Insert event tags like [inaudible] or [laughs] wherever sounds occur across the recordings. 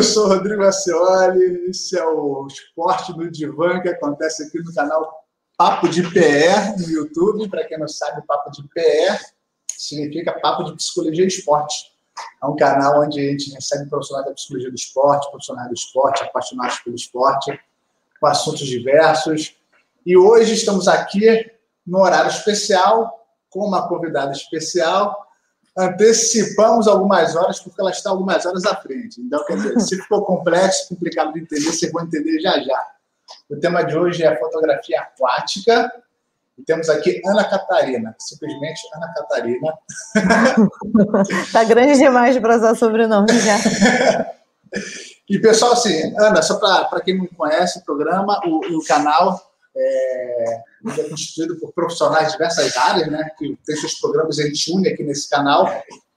Eu sou Rodrigo Acioli, esse é o Esporte no Divã que acontece aqui no canal Papo de PR no YouTube. Para quem não sabe, Papo de PR significa Papo de Psicologia e Esporte. É um canal onde a gente recebe profissionais da psicologia do esporte, profissionais do esporte, apaixonados pelo esporte, com assuntos diversos. E hoje estamos aqui no horário especial, com uma convidada especial. Antecipamos algumas horas, porque ela está algumas horas à frente. Então, quer dizer, se ficou complexo, complicado de entender, vocês vão entender já já. O tema de hoje é fotografia aquática. E temos aqui Ana Catarina, simplesmente Ana Catarina. Está [laughs] grande demais para usar sobrenome já. e pessoal, assim, Ana, só para quem não conhece o programa, o, o canal é, é constituído por profissionais de diversas áreas, né? Que tem seus programas, a gente une aqui nesse canal.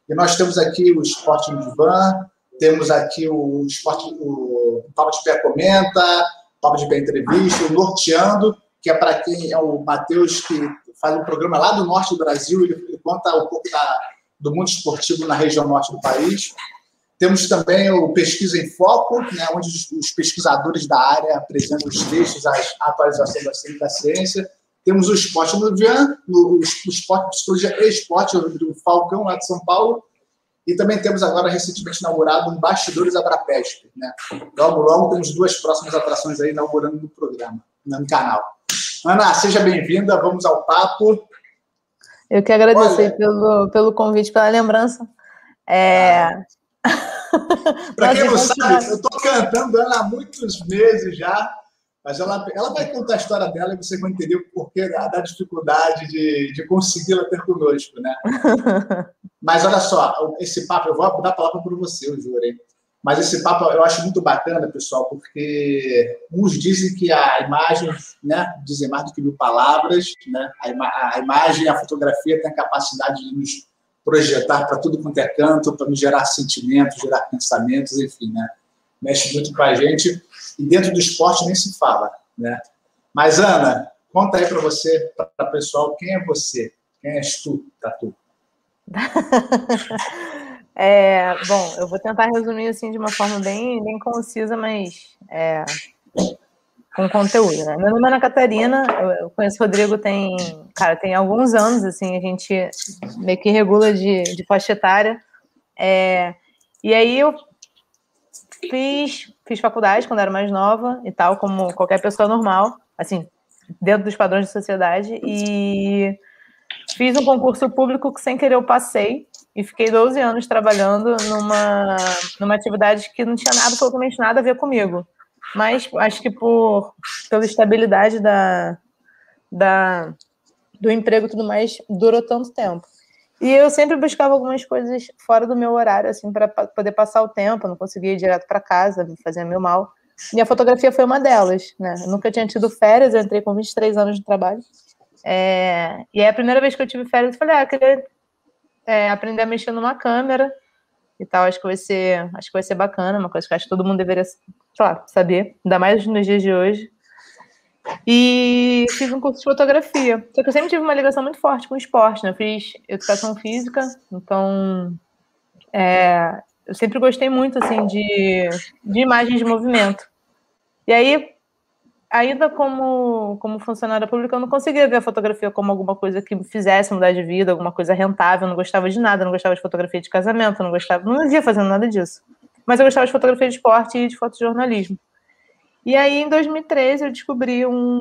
E nós temos aqui o Esporte no Divã, temos aqui o Esporte, o Papo de Pé Comenta, Papo de Pé Entrevista, o Norteando, que é para quem é o Matheus, que faz um programa lá do norte do Brasil, ele, ele conta um pouco da, do mundo esportivo na região norte do país. Temos também o Pesquisa em Foco, né, onde os, pesquisadores da área apresentam os textos, a atualização da ciência. Temos o Esporte no Vian, o, o Esporte Psicologia e Esporte, o Falcão, lá de São Paulo. E também temos agora, recentemente inaugurado, um Bastidores Abrapesp. Né? Logo, logo, temos duas próximas atrações aí inaugurando no programa, no canal. Ana, seja bem-vinda, vamos ao papo. Eu que agradeço pelo, pelo convite, pela lembrança. É, ah. [laughs] Para quem não sabe, eu estou cantando ela há muitos meses já, mas ela, ela vai contar a história dela e você vai entender o porquê da, da dificuldade de, de consegui-la ter conosco, né? [laughs] mas olha só, esse papo, eu vou dar a palavra para você, eu jurei. Mas esse papo eu acho muito bacana, pessoal, porque uns dizem que a imagem, né, dizem mais do que mil palavras, né? A, ima a imagem, a fotografia tem a capacidade de nos projetar para tudo quanto é canto, para nos gerar sentimentos, gerar pensamentos, enfim, né? Mexe muito com a gente. E dentro do esporte nem se fala, né? Mas, Ana, conta aí para você, para o pessoal, quem é você? Quem és tu, Tatu? [laughs] é, bom, eu vou tentar resumir assim de uma forma bem, bem concisa, mas é, com conteúdo, né? Meu nome é Ana Catarina, eu conheço o Rodrigo tem, cara, tem alguns anos, assim, a gente meio que regula de, de faixa etária. É, e aí eu fiz, fiz faculdade quando era mais nova e tal, como qualquer pessoa normal, assim, dentro dos padrões de sociedade, e fiz um concurso público que sem querer eu passei, e fiquei 12 anos trabalhando numa, numa atividade que não tinha nada, absolutamente nada a ver comigo mas acho que por pela estabilidade da, da, do emprego e tudo mais, durou tanto tempo. E eu sempre buscava algumas coisas fora do meu horário, assim, para poder passar o tempo, não conseguia ir direto para casa, me fazia meio mal. E a fotografia foi uma delas, né? Eu nunca tinha tido férias, eu entrei com 23 anos de trabalho. É... E é a primeira vez que eu tive férias, eu falei, ah, eu queria é, aprender a mexer numa câmera e tal, acho que vai ser, acho que vai ser bacana, uma coisa que acho que todo mundo deveria, sei lá, saber, ainda mais nos dias de hoje. E fiz um curso de fotografia. Só que eu sempre tive uma ligação muito forte com o esporte, né? Eu fiz educação física, então é, eu sempre gostei muito assim de, de imagens de movimento. E aí ainda como, como funcionária pública, eu não conseguia ver a fotografia como alguma coisa que me fizesse mudar de vida, alguma coisa rentável. Eu não gostava de nada, não gostava de fotografia de casamento, não gostava, não via fazendo nada disso. Mas eu gostava de fotografia de esporte e de fotojornalismo. E aí, em 2013, eu descobri um,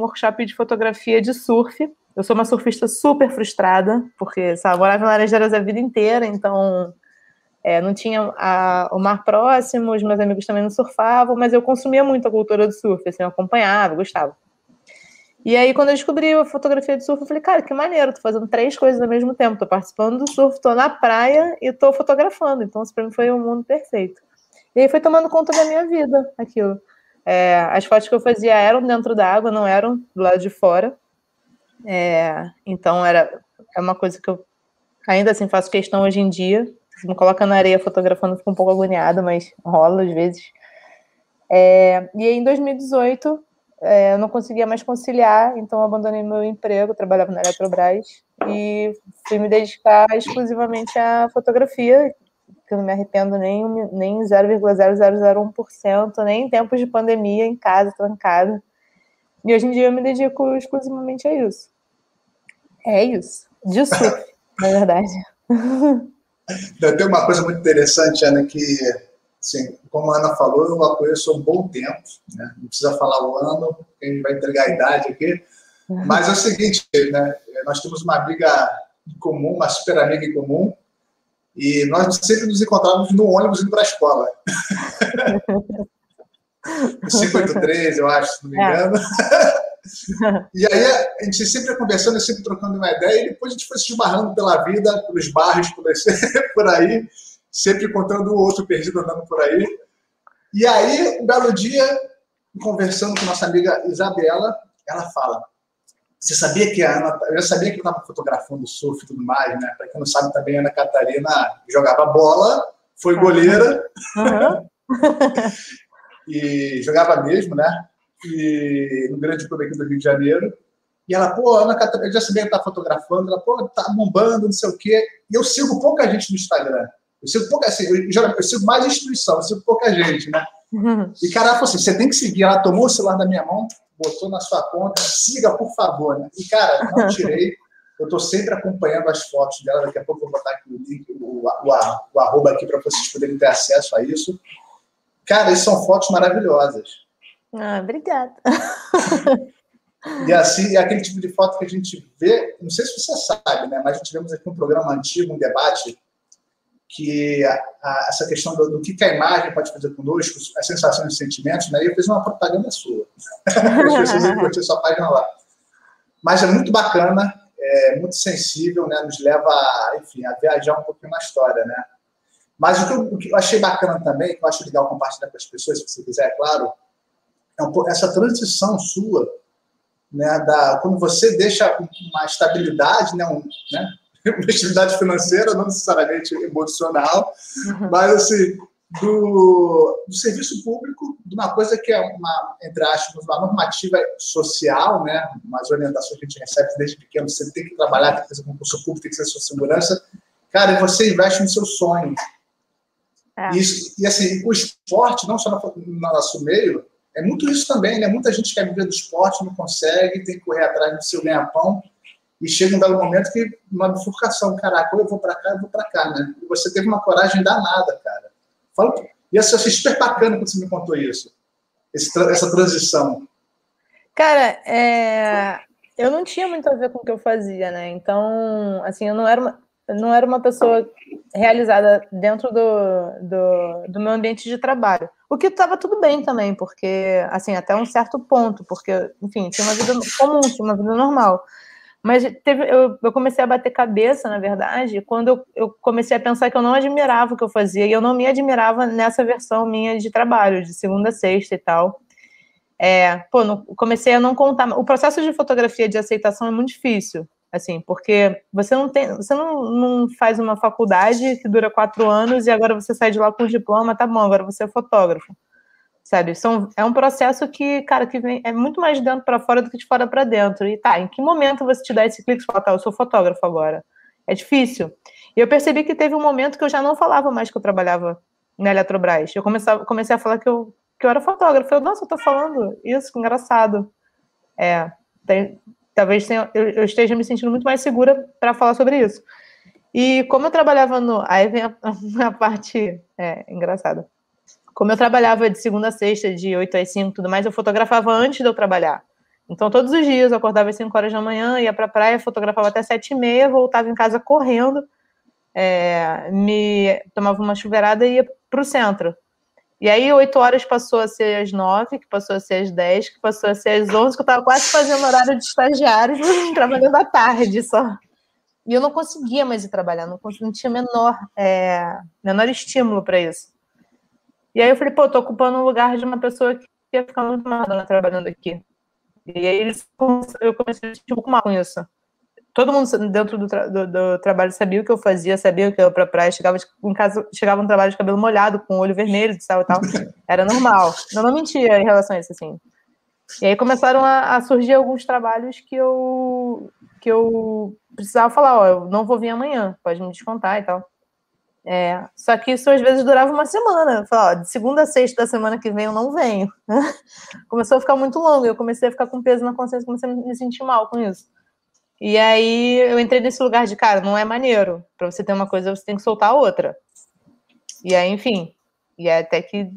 workshop de fotografia de surf. Eu sou uma surfista super frustrada, porque, sabe, morava em Laranjeiras a vida inteira, então é, não tinha a, o mar próximo, os meus amigos também não surfavam, mas eu consumia muito a cultura do surf, assim, eu acompanhava, gostava. E aí, quando eu descobri a fotografia de surf, eu falei, cara, que maneiro, tô fazendo três coisas ao mesmo tempo, tô participando do surf, tô na praia e tô fotografando. Então, isso pra mim foi um mundo perfeito. E aí foi tomando conta da minha vida, aquilo. É, as fotos que eu fazia eram dentro da água, não eram do lado de fora. É, então, era é uma coisa que eu ainda assim faço questão hoje em dia, se me coloca na areia fotografando, fico um pouco agoniada, mas rola às vezes. É, e aí, em 2018, é, eu não conseguia mais conciliar, então abandonei meu emprego, trabalhava na Eletrobras e fui me dedicar exclusivamente à fotografia, que eu não me arrependo nem, nem 0,0001%, nem em tempos de pandemia, em casa, trancada. E hoje em dia eu me dedico exclusivamente a isso. É isso. De surf, na verdade. [laughs] Tem uma coisa muito interessante, Ana, que, assim, como a Ana falou, eu a conheço há um bom tempo, né? não precisa falar o ano, quem vai entregar a idade aqui, mas é o seguinte, né? nós temos uma amiga comum, uma super amiga em comum, e nós sempre nos encontrávamos no ônibus indo para a escola. [laughs] 583, eu acho, se não me é. engano. e aí a gente sempre conversando, sempre trocando uma ideia, e depois a gente foi se esbarrando pela vida, pelos bairros, por [laughs] aí, sempre encontrando o outro perdido andando por aí. E aí, um belo dia, conversando com nossa amiga Isabela, ela fala: Você sabia que a Ana. Eu sabia que ela estava fotografando surf e tudo mais, né? Para quem não sabe, também a Ana Catarina jogava bola, foi goleira. Uhum. [laughs] e jogava mesmo, né? E no grande clube aqui do Rio de Janeiro. E ela, pô, Ana Catarina, eu já sabia que tá fotografando, ela, pô, tá bombando, não sei o quê. E eu sigo pouca gente no Instagram. Eu sigo pouca, assim, eu, eu sigo mais instituição, eu sigo pouca gente, né? Uhum. E [laughs] cara, ela falou assim: você tem que seguir. Ela tomou o celular da minha mão, botou na sua conta, siga, por favor, né? E cara, não tirei. Eu estou sempre acompanhando as fotos dela. Daqui a pouco eu vou botar aqui o link, o, o, o, o arroba aqui para vocês poderem ter acesso a isso. Cara, isso são fotos maravilhosas. Ah, obrigada. E assim, é aquele tipo de foto que a gente vê, não sei se você sabe, né? Mas tivemos aqui um programa antigo, um debate, que a, a, essa questão do, do, que a imagem pode fazer conosco, as sensações e sentimentos, né? Eu fiz uma propaganda sua. [laughs] As pessoas vão curtir sua página lá. Mas é muito bacana, é muito sensível, né? Nos leva, enfim, a viajar um pouquinho na história, né? Mas o que, eu, o que eu achei bacana também, que eu acho legal compartilhar com as pessoas, se você quiser, é claro, é um, essa transição sua, né, da, quando você deixa uma estabilidade, né, um, né, uma estabilidade financeira, não necessariamente emocional, uhum. mas assim, do, do, serviço público, de uma coisa que é uma, entre aspas, uma normativa social, né, umas orientações que a gente recebe desde pequeno, você tem que trabalhar, tem que fazer concurso público, tem que ser sua segurança, cara, e você investe no seu sonho, é. Isso, e assim, o esporte, não só no nosso meio, é muito isso também, né? Muita gente quer viver do esporte, não consegue, tem que correr atrás do seu ganha-pão, e chega um belo momento que uma bifurcação, caraca, eu vou para cá, eu vou para cá, né? E você teve uma coragem danada, cara. Fala, e assim, eu achei super bacana quando você me contou isso, essa transição. Cara, é... eu não tinha muito a ver com o que eu fazia, né? Então, assim, eu não era uma não era uma pessoa realizada dentro do, do, do meu ambiente de trabalho. O que estava tudo bem também, porque, assim, até um certo ponto, porque, enfim, tinha uma vida comum, tinha uma vida normal. Mas teve, eu, eu comecei a bater cabeça, na verdade, quando eu, eu, comecei a pensar que eu não admirava o que eu fazia, e eu não me admirava nessa versão minha de trabalho, de segunda a sexta e tal. É, pô, comecei a não contar. O processo de fotografia de aceitação é muito difícil assim, porque você não tem, você não, não faz uma faculdade que dura quatro anos e agora você sai de lá com o diploma, tá bom, agora você é fotógrafo, sabe? São, é um processo que, cara, que vem, é muito mais de dentro para fora do que de fora para dentro. E tá, em que momento você te dá esse clique e fala, tá, eu sou fotógrafo agora? É difícil. E eu percebi que teve um momento que eu já não falava mais que eu trabalhava na Eletrobras. Eu comecei, comecei a falar que eu, que eu era fotógrafo. Eu, nossa, eu tô falando isso, que engraçado. É, tem, talvez tenha, eu, eu, esteja me sentindo muito mais segura para falar sobre isso. E como eu trabalhava no. Aí vem a, [laughs] a parte é, engraçada. Como eu trabalhava de segunda a sexta, de 8 às 5 tudo mais, eu fotografava antes de eu trabalhar. Então, todos os dias eu acordava às 5 horas da manhã, ia para a praia, fotografava até 7 e meia, voltava em casa correndo, é, me tomava uma chuveirada e ia para o centro. E aí, oito horas passou a ser às nove, que passou a ser às dez, que passou a ser às onze, que eu estava quase fazendo horário de estagiário, [laughs] trabalhando à tarde só. E eu não conseguia mais ir trabalhar, não, não tinha menor, é, menor estímulo para isso. E aí eu falei, pô, tô ocupando o lugar de uma pessoa que ia ficar muito mal trabalhando aqui. E aí eu comecei a sentir um pouco mal com isso todo mundo dentro do, tra do, do, trabalho sabia o que eu fazia, sabia que eu ia pra praia, chegava em casa, chegava no trabalho de cabelo molhado, com o olho vermelho, de sal e tal. [laughs] Era normal. Eu não mentia em relação a isso, assim. E aí começaram a, a, surgir alguns trabalhos que eu, que eu precisava falar, ó, eu não vou vir amanhã, pode me descontar e tal. É, só que isso às vezes durava uma semana. Falava, ó, de segunda a sexta da semana que vem eu não venho. [laughs] Começou a ficar muito longo, eu comecei a ficar com peso na consciência, comecei a me sentir mal com isso. E aí eu entrei nesse lugar de, cara, não é maneiro. Para você ter uma coisa, você tem que soltar a outra. E aí, enfim, e até que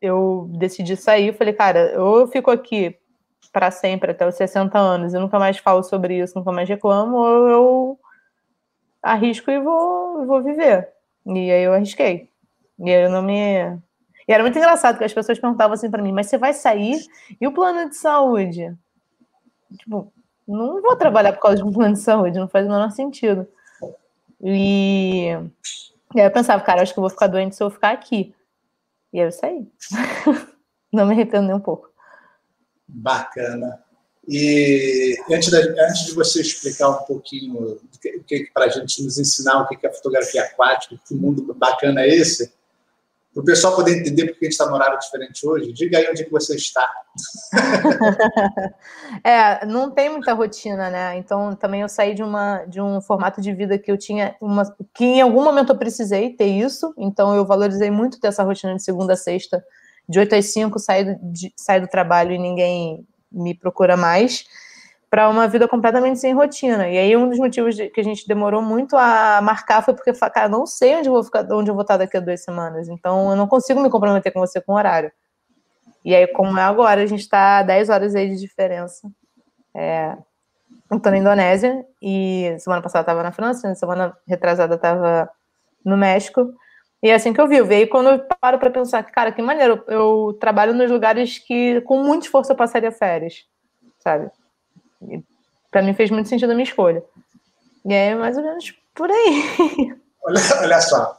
eu decidi sair, falei, cara, ou eu fico aqui para sempre, até os 60 anos, e nunca mais falo sobre isso, nunca mais reclamo, ou eu arrisco e vou, vou viver. E aí eu arrisquei. E aí eu não me. E era muito engraçado que as pessoas perguntavam assim para mim, mas você vai sair? E o plano de saúde? Tipo, não vou trabalhar por causa de um plano de saúde, não faz o menor sentido. E, e aí eu pensava, cara, acho que eu vou ficar doente se eu ficar aqui. E aí eu saí. [laughs] não me arrependo nem um pouco. Bacana. E antes, da, antes de você explicar um pouquinho que, que para a gente nos ensinar o que é fotografia aquática, que mundo bacana é esse, para o pessoal poder entender porque a gente está no horário diferente hoje, diga aí onde é que você está. [laughs] é, não tem muita rotina, né? Então também eu saí de, uma, de um formato de vida que eu tinha, uma, que em algum momento eu precisei ter isso, então eu valorizei muito dessa rotina de segunda a sexta, de 8 às 5, sair do, de, sair do trabalho e ninguém me procura mais, para uma vida completamente sem rotina. E aí um dos motivos de, que a gente demorou muito a marcar foi porque, cara, não sei onde eu vou ficar, onde eu vou estar daqui a duas semanas. Então eu não consigo me comprometer com você com horário. E aí, como é agora, a gente está 10 horas aí de diferença. É, eu estou na Indonésia e semana passada estava na França, semana retrasada estava no México. E é assim que eu vi. E aí, quando eu paro para pensar cara, que maneiro, eu trabalho nos lugares que com muito esforço eu passaria férias, sabe? Para mim fez muito sentido a minha escolha. E é mais ou menos por aí. [laughs] Olha, olha só.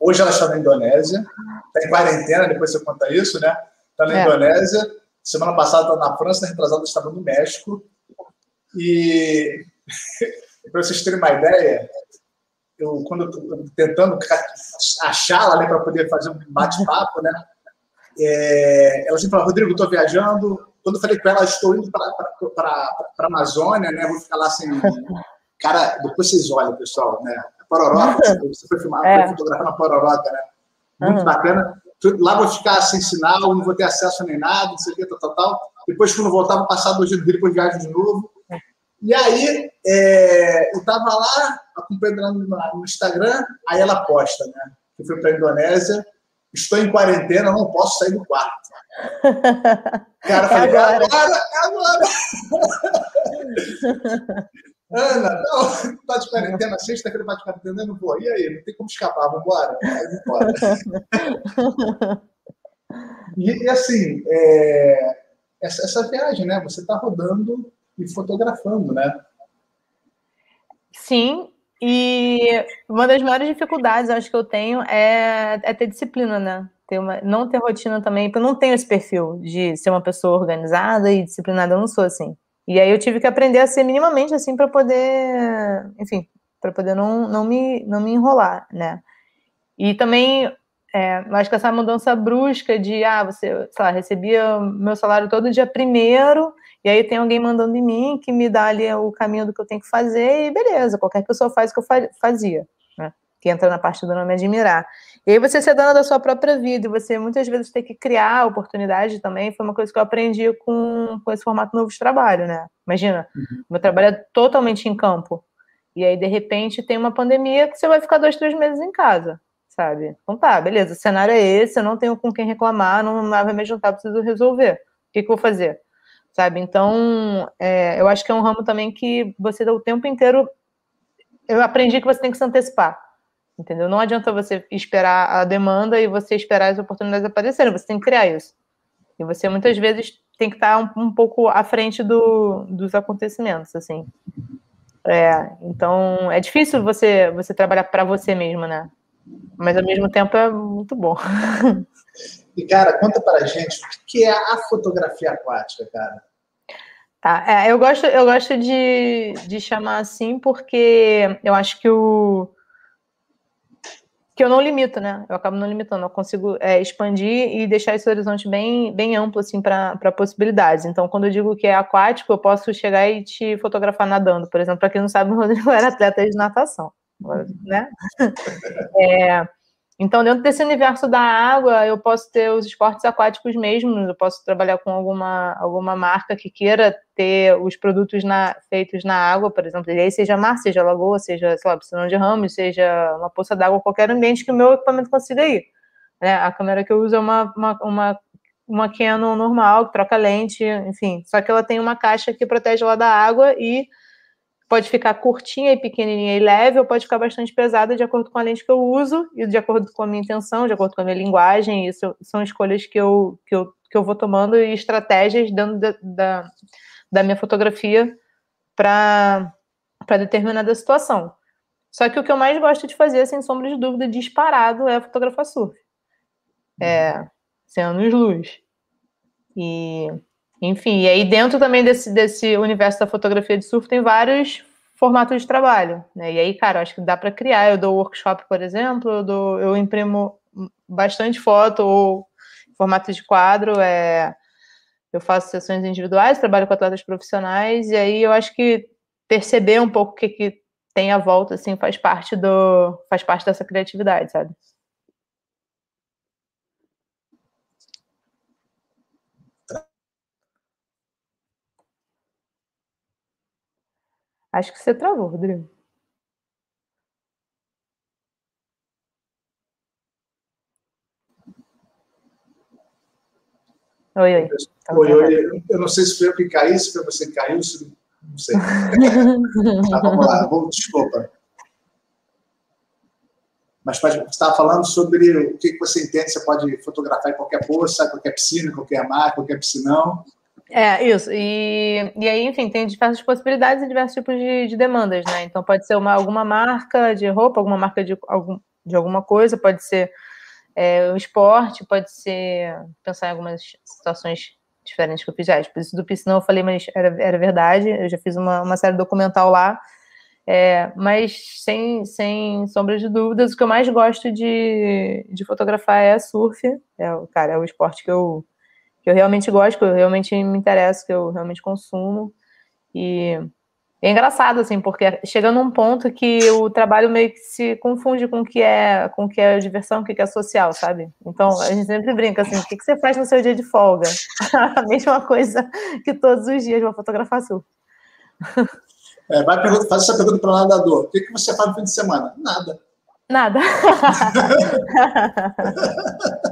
Hoje ela está na Indonésia, está em quarentena, depois você conta isso, né? Está na é. Indonésia. Semana passada estava na França, retrasada estava no México. E [laughs] para vocês terem uma ideia, eu quando eu estou tentando achá-la né, para poder fazer um bate-papo, né? É, ela sempre fala, Rodrigo, estou viajando. Quando eu falei com ela, estou indo para a Amazônia, né? Vou ficar lá sem. [laughs] Cara, depois vocês olham, pessoal, né? Pororoca, [laughs] você foi filmar, é. foi fotografar na Pororoca, né? Muito uhum. bacana. Lá vou ficar sem sinal, não vou ter acesso nem nada, não sei o que, tal, tal, tal. Depois, quando voltar, vou passar dois dias depois viajo de novo. E aí, é, eu estava lá, acompanhando ela no, Instagram, aí ela posta, né? Que foi para a Indonésia, estou em quarentena, não posso sair do quarto. [laughs] Cara, falei, agora, agora, agora. [laughs] Ana, não, tá de quarentena, sexta-feira tá de quarentena, eu não vou. E aí, não tem como escapar, vamos embora? Aí, embora. e, e, assim, é, essa, essa viagem, né? Você está rodando e fotografando, né? Sim, e uma das maiores dificuldades, acho que eu tenho, é, é ter disciplina, né? Ter uma, não ter rotina também, porque eu não tenho esse perfil de ser uma pessoa organizada e disciplinada, eu não sou assim. E aí eu tive que aprender a ser minimamente assim para poder, enfim, para poder não, não, me, não me enrolar, né? E também, é, acho que essa mudança brusca de, ah, você, sei lá, recebia meu salário todo dia primeiro, e aí tem alguém mandando em mim que me dá ali o caminho do que eu tenho que fazer e beleza, qualquer pessoa faz o que eu fazia, né? Que entra na parte do nome admirar. E aí você ser dona da sua própria vida e você muitas vezes ter que criar oportunidade também foi uma coisa que eu aprendi com, com esse formato novo de trabalho, né? Imagina, uhum. meu trabalho é totalmente em campo. E aí, de repente, tem uma pandemia que você vai ficar dois, três meses em casa, sabe? Então tá, beleza, o cenário é esse, eu não tenho com quem reclamar, não vai me juntar, preciso resolver. O que, que eu vou fazer? Sabe? Então, é, eu acho que é um ramo também que você o tempo inteiro. Eu aprendi que você tem que se antecipar, entendeu? Não adianta você esperar a demanda e você esperar as oportunidades aparecerem, você tem que criar isso. E você muitas vezes tem que estar um, um pouco à frente do, dos acontecimentos, assim. É, então, é difícil você, você trabalhar para você mesmo, né? Mas ao mesmo tempo é muito bom. [laughs] E, cara, conta para a gente o que é a fotografia aquática, cara. Tá, é, eu gosto, eu gosto de, de chamar assim porque eu acho que o que eu não limito, né? Eu acabo não limitando, eu consigo é, expandir e deixar esse horizonte bem, bem amplo, assim, para possibilidades. Então, quando eu digo que é aquático, eu posso chegar e te fotografar nadando. Por exemplo, para quem não sabe, o Rodrigo [laughs] era atleta de natação, né? [laughs] É, então, dentro desse universo da água, eu posso ter os esportes aquáticos mesmo, eu posso trabalhar com alguma, alguma marca que queira ter os produtos na, feitos na água, por exemplo, e aí seja mar, seja lagoa, seja, sei lá, piscina de ramos, seja uma poça d'água, qualquer ambiente que o meu equipamento consiga ir. Né? A câmera que eu uso é uma, uma, uma, uma Canon normal, que troca lente, enfim, só que ela tem uma caixa que protege ela da água e pode ficar curtinha e pequenininha e leve, ou pode ficar bastante pesada de acordo com a lente que eu uso e de acordo com a minha intenção, de acordo com a minha linguagem. Isso são escolhas que eu, que eu, que eu vou tomando e estratégias dentro da, da, da minha fotografia para determinada situação. Só que o que eu mais gosto de fazer, sem sombra de dúvida, disparado, é fotografar surf. É, sem anos-luz. E enfim, e aí dentro também desse, desse universo da fotografia de surf tem vários formatos de trabalho, né? E aí, cara, acho que dá para criar. Eu dou workshop, por exemplo, eu, dou, eu imprimo bastante foto ou formato de quadro, é, eu faço sessões individuais, trabalho com atletas profissionais, e aí eu acho que perceber um pouco o que, que tem à volta, assim, faz parte do faz parte dessa criatividade, sabe? Acho que você travou, Rodrigo. Oi, oi. Oi, oi. Eu não sei se foi eu que caí, se foi você que caiu, se... não sei. [laughs] tá, vamos lá, vamos, desculpa. Mas pode, você estava falando sobre o que você entende, você pode fotografar em qualquer poça, qualquer piscina, qualquer mar, qualquer piscinão. É, isso. E, e aí, enfim, tem diversas possibilidades e diversos tipos de, de demandas, né? Então, pode ser uma, alguma marca de roupa, alguma marca de, algum, de alguma coisa, pode ser é, um esporte, pode ser pensar em algumas situações diferentes que eu fiz. Já, tipo, isso do piscinão eu falei, mas era, era verdade. Eu já fiz uma, uma série documental lá. É, mas sem, sem sombra de dúvidas, o que eu mais gosto de, de fotografar é surf. É, cara, é o esporte que eu que eu realmente gosto, que eu realmente me interesso, que eu realmente consumo. E é engraçado, assim, porque chega num ponto que o trabalho meio que se confunde com o que é, com o que é diversão, com o que é social, sabe? Então, a gente sempre brinca assim, o que, que você faz no seu dia de folga? [laughs] a mesma coisa que todos os dias vou fotografar surf. É, vai pergunta, faz essa pergunta para o nadador. O que, que você faz no fim de semana? Nada. Nada. [laughs]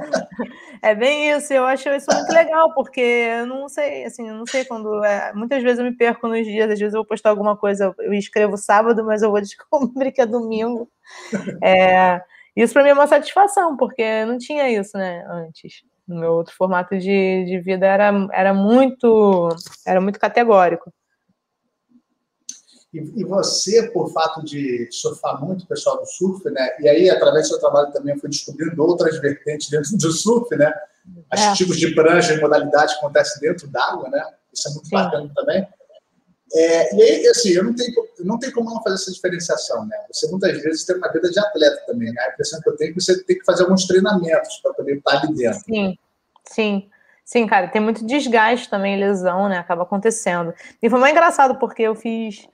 É bem isso, eu acho isso muito legal, porque eu não sei, assim, eu não sei quando. É, muitas vezes eu me perco nos dias, às vezes eu vou postar alguma coisa, eu escrevo sábado, mas eu vou descobrir que é domingo. É, isso para mim é uma satisfação, porque não tinha isso, né, antes. No meu outro formato de, de vida era, era muito era muito categórico. E, e, você, por fato de surfar muito, pessoal do surf, né? E aí, através do seu trabalho também, foi descobrindo outras vertentes dentro do surf, né? Os é. tipos de prancha e modalidades que acontecem dentro d'água, né? Isso é muito Sim. bacana também. É, e aí, assim, eu não tenho, não tenho como não fazer essa diferenciação, né? Você muitas vezes tem uma vida de atleta também, né? A impressão que eu tenho é que você tem que fazer alguns treinamentos para poder estar ali dentro. Sim, sim. Sim, cara, tem muito desgaste também, lesão, né? Acaba acontecendo. E foi mais engraçado porque eu fiz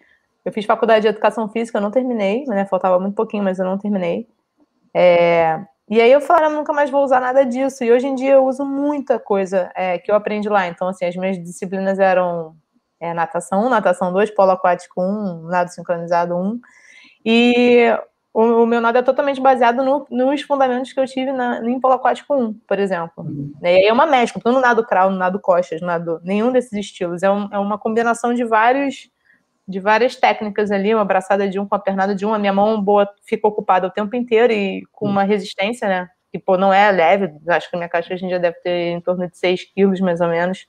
eu fiz faculdade de educação física, eu não terminei, né? Faltava muito pouquinho, mas eu não terminei. É, e aí eu falei, eu nunca mais vou usar nada disso. E hoje em dia eu uso muita coisa é, que eu aprendi lá. Então, assim, as minhas disciplinas eram é, natação 1, natação 2, polo aquático 1, nado sincronizado 1. E o, o meu nado é totalmente baseado no, nos fundamentos que eu tive na, em polo aquático 1, por exemplo. Uhum. E aí é uma mescla, porque eu não nado crawl, não nado costas, não nado nenhum desses estilos. É, um, é uma combinação de vários de várias técnicas ali, uma abraçada de um com a pernada de um, a minha mão boa ficou ocupada o tempo inteiro e com uma resistência, né? Que, pô, não é leve, acho que a minha caixa hoje em dia deve ter em torno de 6 quilos, mais ou menos.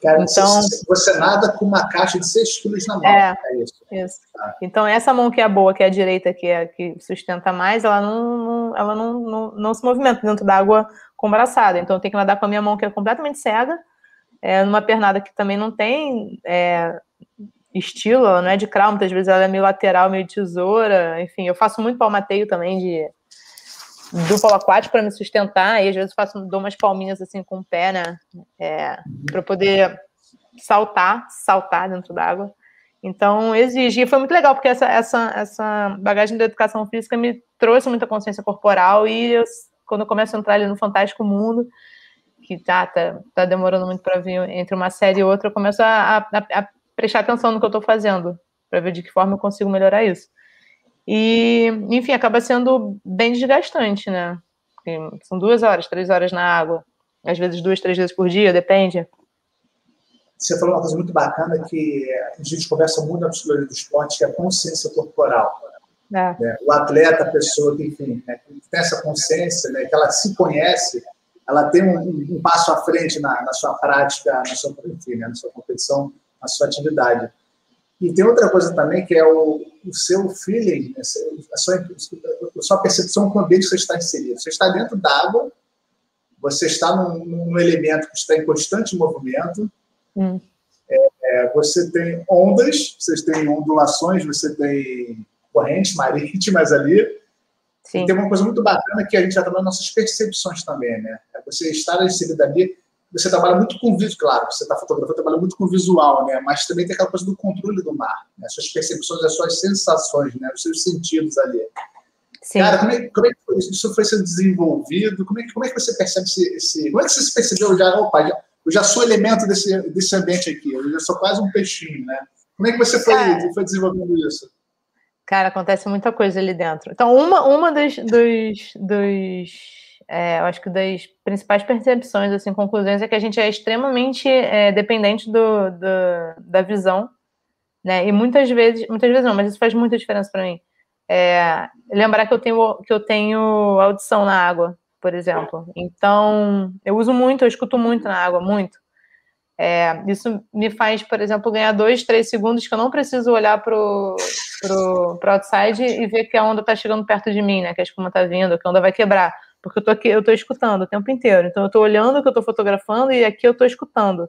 Cara, então, você, você nada com uma caixa de 6 quilos na mão. É, é isso. isso. Ah. Então, essa mão que é boa, que é a direita, que é que sustenta mais, ela não, não ela não, não, não, se movimenta dentro da água com braçada. Então, eu tenho que nadar com a minha mão, que é completamente cega, é, numa pernada que também não tem é, estilo, ela não é de crawl, muitas vezes ela é meio lateral, meio tesoura, enfim, eu faço muito palmateio também de, do polo aquático para me sustentar, e às vezes faço, dou umas palminhas assim com o pé, né? É, para poder saltar, saltar dentro d'água. Então, exige. foi muito legal, porque essa, essa, essa bagagem da educação física me trouxe muita consciência corporal, e eu, quando eu começo a entrar ali no Fantástico Mundo, que tá, tá, tá demorando muito para vir entre uma série e outra, eu começo a, a, a prestar atenção no que eu estou fazendo, para ver de que forma eu consigo melhorar isso. E, enfim, acaba sendo bem desgastante, né? São duas horas, três horas na água, às vezes duas, três vezes por dia, depende. Você falou uma coisa muito bacana que a gente conversa muito na psicologia do esporte, que é a consciência corporal. É. Né? O atleta, a pessoa que, enfim, né, tem essa consciência, né, que ela se conhece, ela tem um, um passo à frente na, na, sua prática, na sua, enfim, né, na sua competição, na sua atividade. E tem outra coisa também que é o, o seu feeling, né, a sua, a sua percepção com o ambiente que você está inserido. Você está dentro d'água, você está num, num, elemento que está em constante movimento, hum. é, é, você tem ondas, você tem ondulações, você tem correntes marítimas ali. Sim. E tem uma coisa muito bacana que a gente já trabalha nas nossas percepções também, né? É você estar inserido ali você trabalha muito com visual, claro, você está fotografando, trabalha muito com visual, né? Mas também tem aquela coisa do controle do mar, né? As suas percepções, as suas sensações, né? Os seus sentidos ali. Sim. Cara, como é, como é que isso foi sendo desenvolvido? Como é, como é que você percebe esse, esse, Como é que você se percebeu já? Opa, já, eu já sou elemento desse, desse ambiente aqui, eu já sou quase um peixinho, né? Como é que você foi, foi desenvolvendo isso? Cara, acontece muita coisa ali dentro. Então, uma, uma dos, dos, dos é, eu acho que das principais percepções, assim, conclusões, é que a gente é extremamente é, dependente do, do, da visão, né? E muitas vezes, muitas vezes não, mas isso faz muita diferença para mim. É, lembrar que eu tenho que eu tenho audição na água, por exemplo. Então, eu uso muito, eu escuto muito na água, muito. É, isso me faz, por exemplo, ganhar dois, três segundos que eu não preciso olhar pro, pro, pro outside e ver que a onda está chegando perto de mim, né? Que a espuma está vindo, que a onda vai quebrar porque eu tô aqui, eu tô escutando o tempo inteiro. Então eu tô olhando o que eu tô fotografando e aqui eu tô escutando.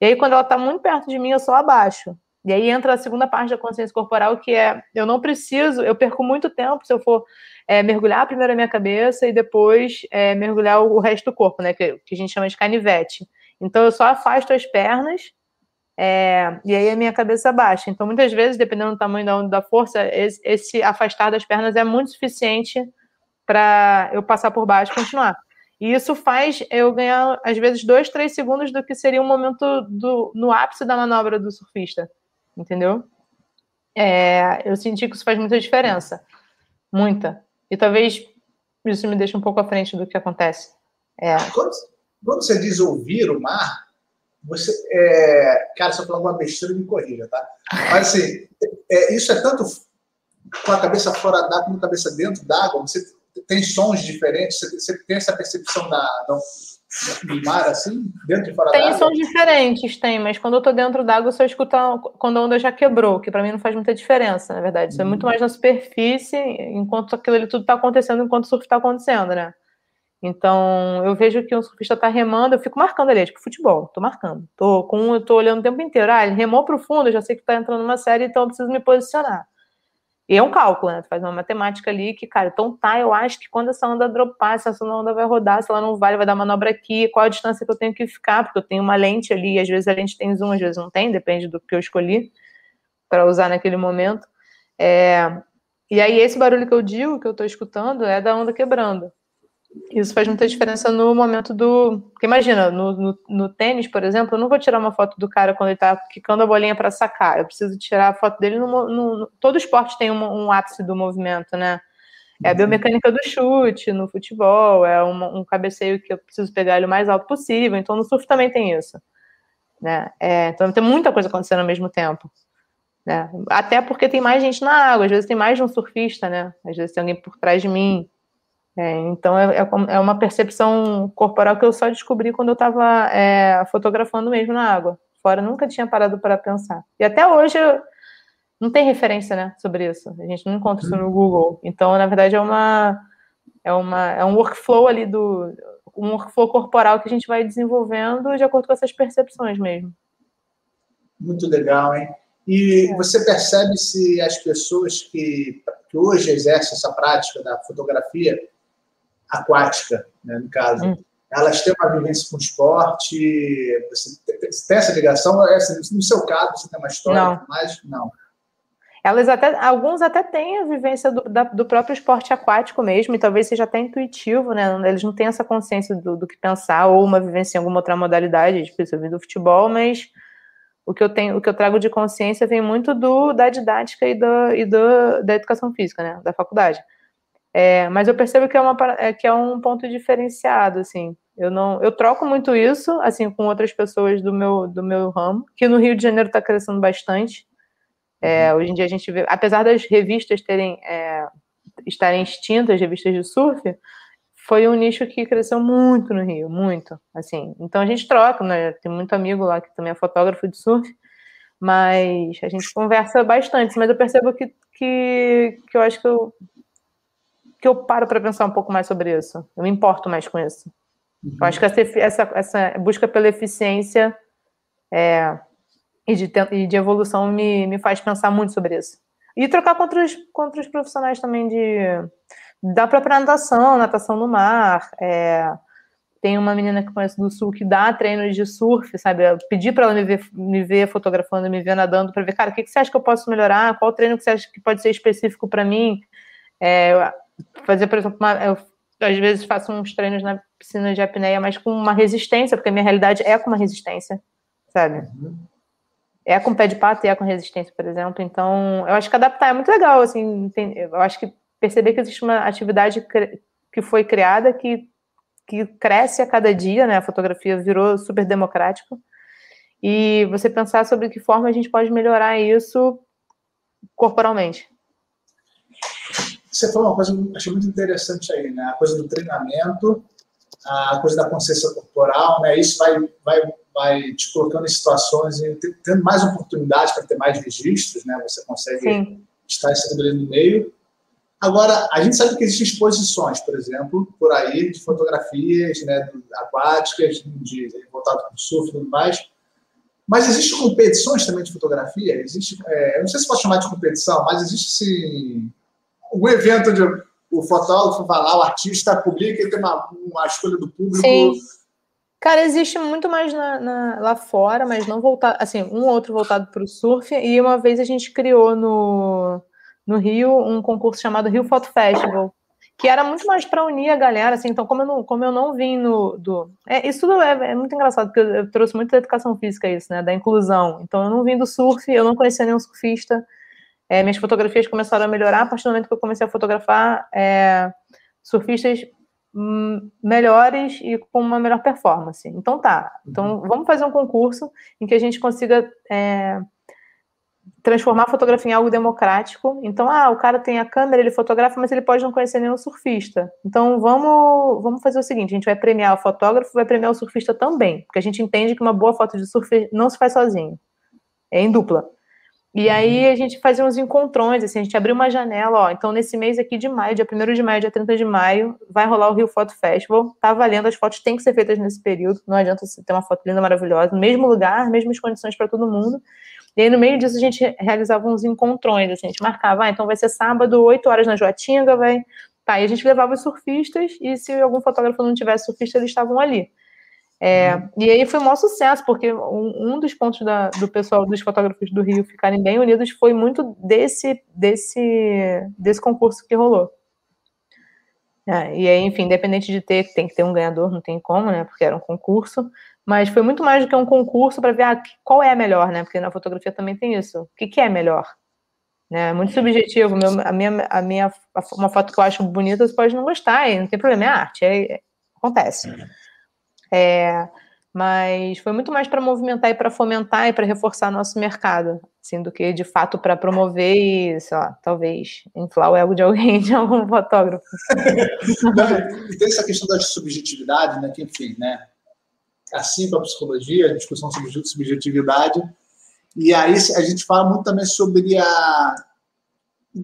E aí quando ela tá muito perto de mim, eu só abaixo. E aí entra a segunda parte da consciência corporal, que é eu não preciso, eu perco muito tempo se eu for é, mergulhar primeiro a minha cabeça e depois é, mergulhar o, resto do corpo, né? Que, que, a gente chama de canivete. Então eu só afasto as pernas é, e aí a minha cabeça baixa. Então muitas vezes, dependendo do tamanho da onda da força, esse, esse afastar das pernas é muito suficiente para eu passar por baixo e continuar. E isso faz eu ganhar, às vezes, dois, três segundos do que seria um momento do, no ápice da manobra do surfista. Entendeu? É, eu senti que isso faz muita diferença. Muita. E talvez isso me deixe um pouco à frente do que acontece. É. Quando, quando, você diz ouvir o mar, você. É, cara, se eu falar besteira, me corrija, tá? Mas assim, é, isso é tanto com a cabeça fora d'água como a cabeça dentro d'água. Você tem sons diferentes? Você, tem essa percepção da, da, do mar, assim, dentro e fora Tem sons diferentes, tem, mas quando eu tô dentro d'água, eu escuto quando a onda já quebrou, que para mim não faz muita diferença, na verdade. Isso é muito uhum. mais na superfície, enquanto aquilo ali tudo tá acontecendo, enquanto o surf tá acontecendo, né? Então, eu vejo que um surfista tá remando, eu fico marcando ali, é tipo futebol, tô marcando. Tô com eu tô olhando o tempo inteiro. Ah, ele remou pro fundo, eu já sei que tá entrando numa série, então eu preciso me posicionar. E é um cálculo, né? Tu faz uma matemática ali que, cara, então tá, eu acho que quando essa onda dropar, se essa onda vai rodar, se ela não vai, vai dar manobra aqui, qual a distância que eu tenho que ficar, porque eu tenho uma lente ali, às vezes a lente tem zoom, às vezes não tem, depende do que eu escolhi para usar naquele momento. É... E aí, esse barulho que eu digo, que eu tô escutando, é da onda quebrando. Isso faz muita diferença no momento do. Porque imagina, no, no, no, tênis, por exemplo, eu não vou tirar uma foto do cara quando ele tá quicando a bolinha para sacar. Eu preciso tirar a foto dele no. no todo esporte tem um, um, ápice do movimento, né? É a uhum. biomecânica do chute no futebol, é uma, um cabeceio que eu preciso pegar ele o mais alto possível. Então no surf também tem isso. Né? É, então tem muita coisa acontecendo ao mesmo tempo. Né? Até porque tem mais gente na água, às vezes tem mais de um surfista, né? Às vezes tem alguém por trás de mim. É, então é, é, é, uma percepção corporal que eu só descobri quando eu estava é, fotografando mesmo na água. Fora nunca tinha parado para pensar. E até hoje não tem referência, né, sobre isso. A gente não encontra isso no Google. Então, na verdade, é uma é uma é um workflow ali do um workflow corporal que a gente vai desenvolvendo de acordo com essas percepções mesmo. Muito legal, hein? E é. você percebe se as pessoas que, que hoje exercem essa prática da fotografia aquática, né, no caso. Hum. Elas têm uma vivência com esporte, você tem essa ligação? É, assim, no seu caso, você tem uma história, não. mas não. Elas até, alguns até têm a vivência do, da, do próprio esporte aquático mesmo, e talvez seja até intuitivo, né? Eles não têm essa consciência do, do que pensar, ou uma vivência em alguma outra modalidade, tipo, eu vim do futebol, mas o que eu tenho, o que eu trago de consciência vem muito do da didática e, do, e do, da educação física, né? Da faculdade. É, mas eu percebo que é, uma, é, que é um ponto diferenciado, assim. Eu não, eu troco muito isso, assim, com outras pessoas do meu, do meu ramo, que no Rio de Janeiro está crescendo bastante. É, uhum. hoje em dia a gente vê, apesar das revistas terem é, estarem extintas, revistas de surf, foi um nicho que cresceu muito no Rio, muito, assim. Então a gente troca, né? Tem muito amigo lá que também é fotógrafo de surf, mas a gente conversa bastante. Mas eu percebo que, que, que eu acho que eu que eu paro para pensar um pouco mais sobre isso. Eu me importo mais com isso. Uhum. Eu acho que essa, essa, essa busca pela eficiência é, e, de, e de evolução me, me faz pensar muito sobre isso. E trocar com outros, com outros profissionais também de, da própria natação, natação no mar. É, tem uma menina que conheço do Sul que dá treinos de surf, sabe? Eu pedi para ela me ver, me ver fotografando, me ver nadando, para ver, cara, o que, que você acha que eu posso melhorar? Qual treino que você acha que pode ser específico para mim? É, fazer, por exemplo, uma, eu às vezes faço uns treinos na piscina de apneia, mas com uma resistência, porque a minha realidade é com uma resistência, sabe? É com pé de pato e é com resistência, por exemplo. Então, eu acho que adaptar é muito legal, assim, tem, eu acho que perceber que existe uma atividade que foi criada que, que cresce a cada dia, né? A fotografia virou super democrática. E você pensar sobre que forma a gente pode melhorar isso corporalmente. Você falou uma coisa que achei muito interessante aí, né? A coisa do treinamento, a coisa da consciência corporal, né? Isso vai, vai, vai te colocando em situações e tendo mais oportunidades para ter mais registros, né? Você consegue Sim. estar inserido ali no meio. Agora, a gente sabe que existem exposições, por exemplo, por aí, de fotografias né, aquáticas, de, de voltado para o surf e tudo mais. Mas existem competições também de fotografia? Existe, é, eu não sei se pode chamar de competição, mas existe sim um evento onde o fotógrafo vai lá, o artista publica e tem uma, uma escolha do público. Sim. Cara, existe muito mais na, na, lá fora, mas não voltado, assim, um outro voltado para o surf. E uma vez a gente criou no, no Rio um concurso chamado Rio Photo Festival, que era muito mais para unir a galera, assim. Então, como eu não, como eu não vim no do, é, isso tudo é, é muito engraçado porque eu, eu trouxe muito da educação física isso, né, da inclusão. Então, eu não vim do surf, eu não conhecia nenhum surfista. É, minhas fotografias começaram a melhorar a partir do momento que eu comecei a fotografar é, surfistas hum, melhores e com uma melhor performance. Então tá. Então uhum. vamos fazer um concurso em que a gente consiga é, transformar a fotografia em algo democrático. Então, ah, o cara tem a câmera, ele fotografa, mas ele pode não conhecer nenhum surfista. Então vamos, vamos fazer o seguinte: a gente vai premiar o fotógrafo, vai premiar o surfista também, porque a gente entende que uma boa foto de surf não se faz sozinho, é em dupla. E aí uhum. a gente fazia uns encontrões, assim, a gente abriu uma janela, ó, então nesse mês aqui de maio, dia 1 de maio, dia 30 de maio, vai rolar o Rio Foto Festival, tá valendo, as fotos têm que ser feitas nesse período, não adianta você ter uma foto linda, maravilhosa, no mesmo lugar, mesmas condições para todo mundo, e aí no meio disso a gente realizava uns encontrões, assim, a gente marcava, ah, então vai ser sábado, 8 horas na Joatinga, vai... Tá, e a gente levava os surfistas, e se algum fotógrafo não tivesse surfista, eles estavam ali. É, uhum. e aí foi um maior sucesso, porque um, um dos pontos da, do pessoal, dos fotógrafos do Rio ficarem bem unidos foi muito desse, desse, desse concurso que rolou. É, e aí, enfim, independente de ter, tem que ter um ganhador, não tem como, né? Porque era um concurso, mas foi muito mais do que um concurso para ver ah, qual é a melhor, né? Porque na fotografia também tem isso. O que, que é melhor? Né? É muito subjetivo. Meu, a minha, a minha, uma foto que eu acho bonita, você pode não gostar, e não tem problema, é arte, é, é acontece. É, mas foi muito mais para movimentar e para fomentar e para reforçar nosso mercado, assim, do que de fato para promover e, sei lá, talvez inflar o ego de alguém, de algum fotógrafo. [laughs] e tem essa questão da subjetividade, né, que enfim, né, assim para a psicologia, a discussão sobre subjetividade, e aí a gente fala muito também sobre a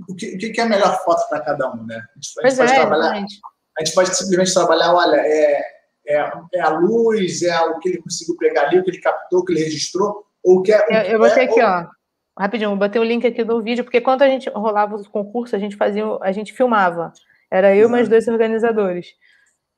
o que, o que é a melhor foto para cada um, né? A gente, a gente pode é, trabalhar, a gente pode simplesmente trabalhar, olha, é, é, é, a luz, é o que ele conseguiu pegar ali, o que ele captou, o que ele registrou, ou que é. Eu, eu botei é, aqui, ou... ó. Rapidinho, eu botei o link aqui do vídeo, porque quando a gente rolava os concursos, a gente fazia, a gente filmava. Era eu e mais dois organizadores.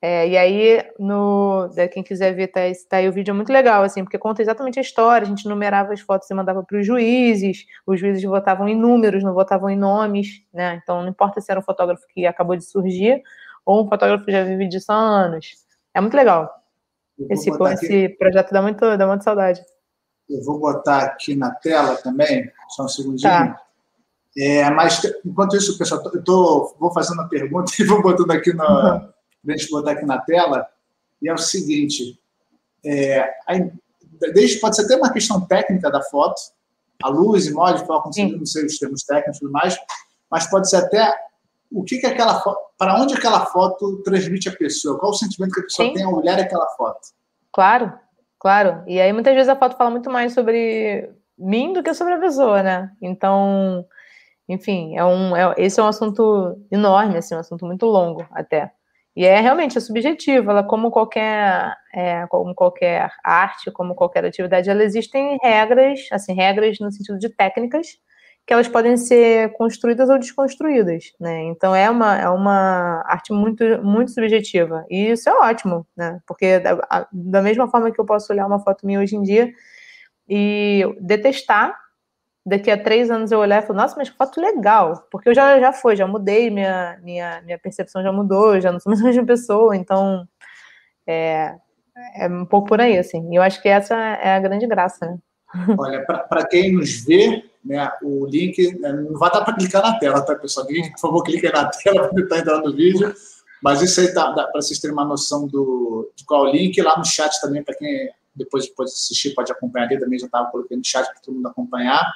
É, e aí, no, quem quiser ver, tá, tá aí o vídeo, é muito legal, assim, porque conta exatamente a história, a gente numerava as fotos e mandava para os juízes, os juízes votavam em números, não votavam em nomes, né? Então, não importa se era um fotógrafo que acabou de surgir ou um fotógrafo que já vive disso há anos. É muito legal. Esse, esse projeto dá muito, dá muito saudade. Eu vou botar aqui na tela também, só um segundinho. Tá. É, mas, enquanto isso, pessoal, eu tô, vou fazendo a pergunta [laughs] e vou botando aqui na... Uhum para a gente botar aqui na tela, e é o seguinte: é, desde, pode ser até uma questão técnica da foto, a luz, imagem, foco, não sei os termos técnicos e tudo mais, mas pode ser até o que, que aquela foto, para onde aquela foto transmite a pessoa, qual o sentimento que a pessoa Sim. tem ao olhar aquela foto. Claro, claro. E aí muitas vezes a foto fala muito mais sobre mim do que sobre a pessoa, né? Então, enfim, é um, é, esse é um assunto enorme, assim, um assunto muito longo até. E é realmente é subjetivo, ela como qualquer, é, como qualquer arte, como qualquer atividade, ela existem regras, assim, regras no sentido de técnicas, que elas podem ser construídas ou desconstruídas, né? Então é uma, é uma arte muito, muito subjetiva. E isso é ótimo, né? Porque da, da mesma forma que eu posso olhar uma foto minha hoje em dia e detestar daqui a três anos eu olhar e falar, nossa, mas que foto legal, porque eu já, já foi, já mudei, minha, minha, minha percepção já mudou, já não sou mais a mesma pessoa, então é, é um pouco por aí, assim. E eu acho que essa é a grande graça, né? Olha, para quem nos vê, né, o link né, não vai dar para clicar na tela, tá, pessoal? Por favor, clique na tela [laughs] para tentar entrar no vídeo. Mas isso aí tá, para vocês terem uma noção do, de qual é o link. Lá no chat também, para quem depois pode assistir, pode acompanhar ali. Também já estava colocando no chat para todo mundo acompanhar.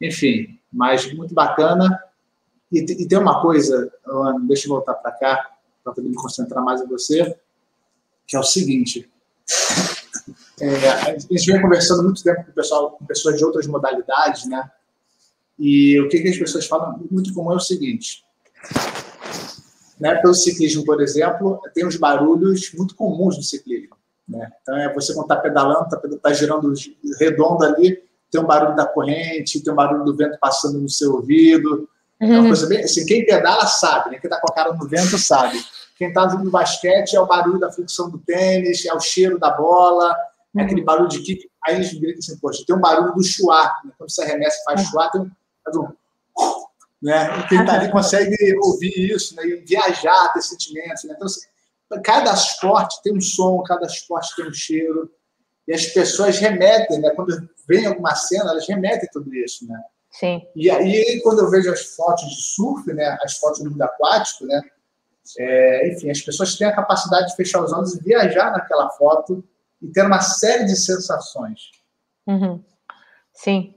Enfim, mas muito bacana. E, e tem uma coisa, Ana, deixa eu voltar para cá, para poder me concentrar mais em você, que é o seguinte. [laughs] É, a gente vem conversando muito tempo com, pessoal, com pessoas de outras modalidades, né? E o que, que as pessoas falam muito comum é o seguinte. Né, pelo ciclismo, por exemplo, tem uns barulhos muito comuns no ciclismo. Né? Então, é você quando está pedalando, está tá girando redondo ali, tem um barulho da corrente, tem um barulho do vento passando no seu ouvido. É uma uhum. coisa bem assim, quem pedala sabe, né? Quem está com a cara no vento sabe. Quem está no basquete é o barulho da fricção do tênis, é o cheiro da bola, é aquele uhum. barulho de kick. Aí a gente grita assim, poxa, tem um barulho do chuá, né? quando você arremessa e faz uhum. chuá, tem um, faz um né? quem está ali consegue ouvir isso, né? E viajar, ter sentimentos. Né? Então, assim, cada esporte tem um som, cada esporte tem um cheiro. E as pessoas remetem, né? Quando vem alguma cena, elas remetem tudo isso, né? Sim. E aí, quando eu vejo as fotos de surf, né? As fotos do mundo aquático, né? É, enfim, as pessoas têm a capacidade de fechar os olhos e viajar naquela foto e ter uma série de sensações. Uhum. Sim.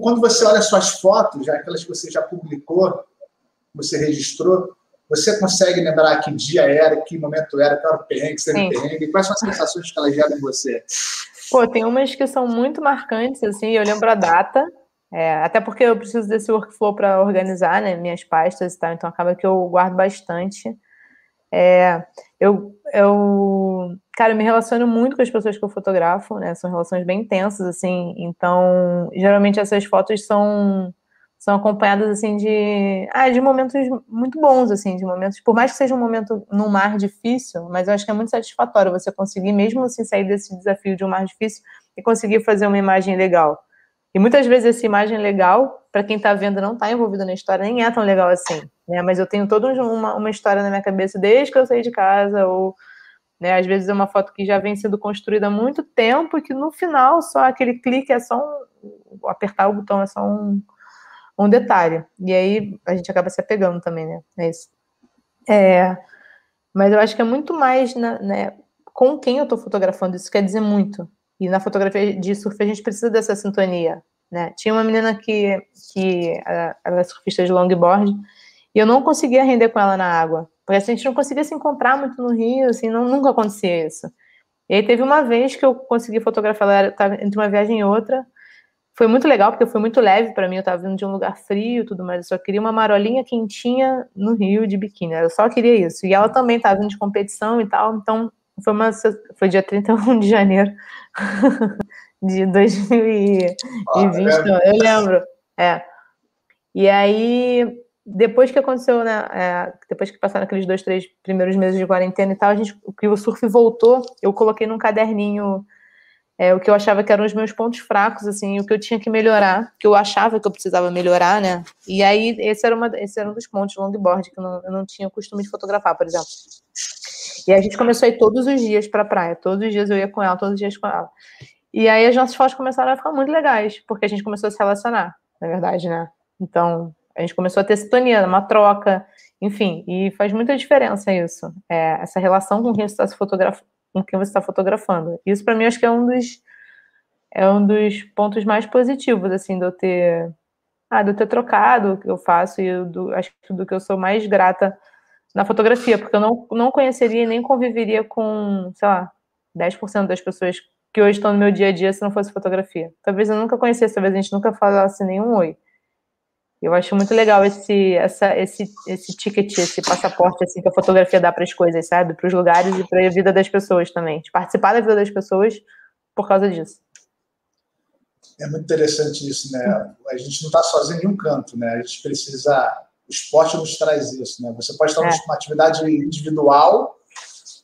Quando você olha suas fotos, já aquelas que você já publicou, você registrou, você consegue lembrar que dia era, que momento era, qual era o perrengue, que era o perrengue? Quais são as sensações que elas geram em você? Pô, tem umas que são muito marcantes, assim, eu lembro a data, é, até porque eu preciso desse workflow para organizar né, minhas pastas e tal, então acaba que eu guardo bastante. É, eu, eu, cara, eu me relaciono muito com as pessoas que eu fotografo, né? São relações bem intensas, assim. Então, geralmente essas fotos são são acompanhadas assim de ah, de momentos muito bons assim de momentos por mais que seja um momento num mar difícil mas eu acho que é muito satisfatório você conseguir mesmo assim sair desse desafio de um mar difícil e conseguir fazer uma imagem legal e muitas vezes essa imagem legal para quem está vendo não está envolvido na história nem é tão legal assim né mas eu tenho toda uma, uma história na minha cabeça desde que eu saí de casa ou né, às vezes é uma foto que já vem sendo construída há muito tempo e que no final só aquele clique é só um, apertar o botão é só um um detalhe. E aí a gente acaba se apegando também, né? É isso. É, mas eu acho que é muito mais na, né, com quem eu estou fotografando, isso quer dizer muito. E na fotografia de surf a gente precisa dessa sintonia. Né? Tinha uma menina que, que ela é surfista de longboard e eu não conseguia render com ela na água, porque assim, a gente não conseguia se encontrar muito no Rio, assim, não, nunca acontecia isso. E aí teve uma vez que eu consegui fotografar ela, estava entre uma viagem e outra, foi muito legal, porque foi muito leve para mim. Eu estava vindo de um lugar frio e tudo mais. Eu só queria uma marolinha quentinha no Rio de biquíni. Eu só queria isso. E ela também estava vindo de competição e tal. Então, foi, uma, foi dia 31 de janeiro [laughs] de 2020. Ah, é? Eu lembro. É. E aí, depois que aconteceu, né? É, depois que passaram aqueles dois, três primeiros meses de quarentena e tal, a gente, que o surf voltou, eu coloquei num caderninho é, o que eu achava que eram os meus pontos fracos, assim, o que eu tinha que melhorar, que eu achava que eu precisava melhorar, né? E aí, esse era, uma, esse era um dos pontos, longboard, que eu não, eu não tinha o costume de fotografar, por exemplo. E a gente começou a ir todos os dias para a praia, todos os dias eu ia com ela, todos os dias com ela. E aí as nossas fotos começaram a ficar muito legais, porque a gente começou a se relacionar, na verdade, né? Então, a gente começou a ter sintonia, uma troca, enfim, e faz muita diferença isso, é, essa relação com quem você está se fotografando. Isso para mim acho que é um dos é um dos pontos mais positivos assim de eu ter ah, de eu ter trocado o que eu faço e do, acho que do que eu sou mais grata na fotografia, porque eu não, não conheceria nem conviveria com, sei lá, 10% das pessoas que hoje estão no meu dia a dia se não fosse fotografia. Talvez eu nunca conhecesse, talvez a gente nunca falasse nenhum oi. Eu acho muito legal esse, essa, esse, esse ticket, esse passaporte assim, que a fotografia dá para as coisas, sabe? Para os lugares e para a vida das pessoas também. De participar da vida das pessoas por causa disso. É muito interessante isso, né? A gente não está sozinho em um canto, né? A gente precisa. O esporte nos traz isso, né? Você pode estar é. numa atividade individual,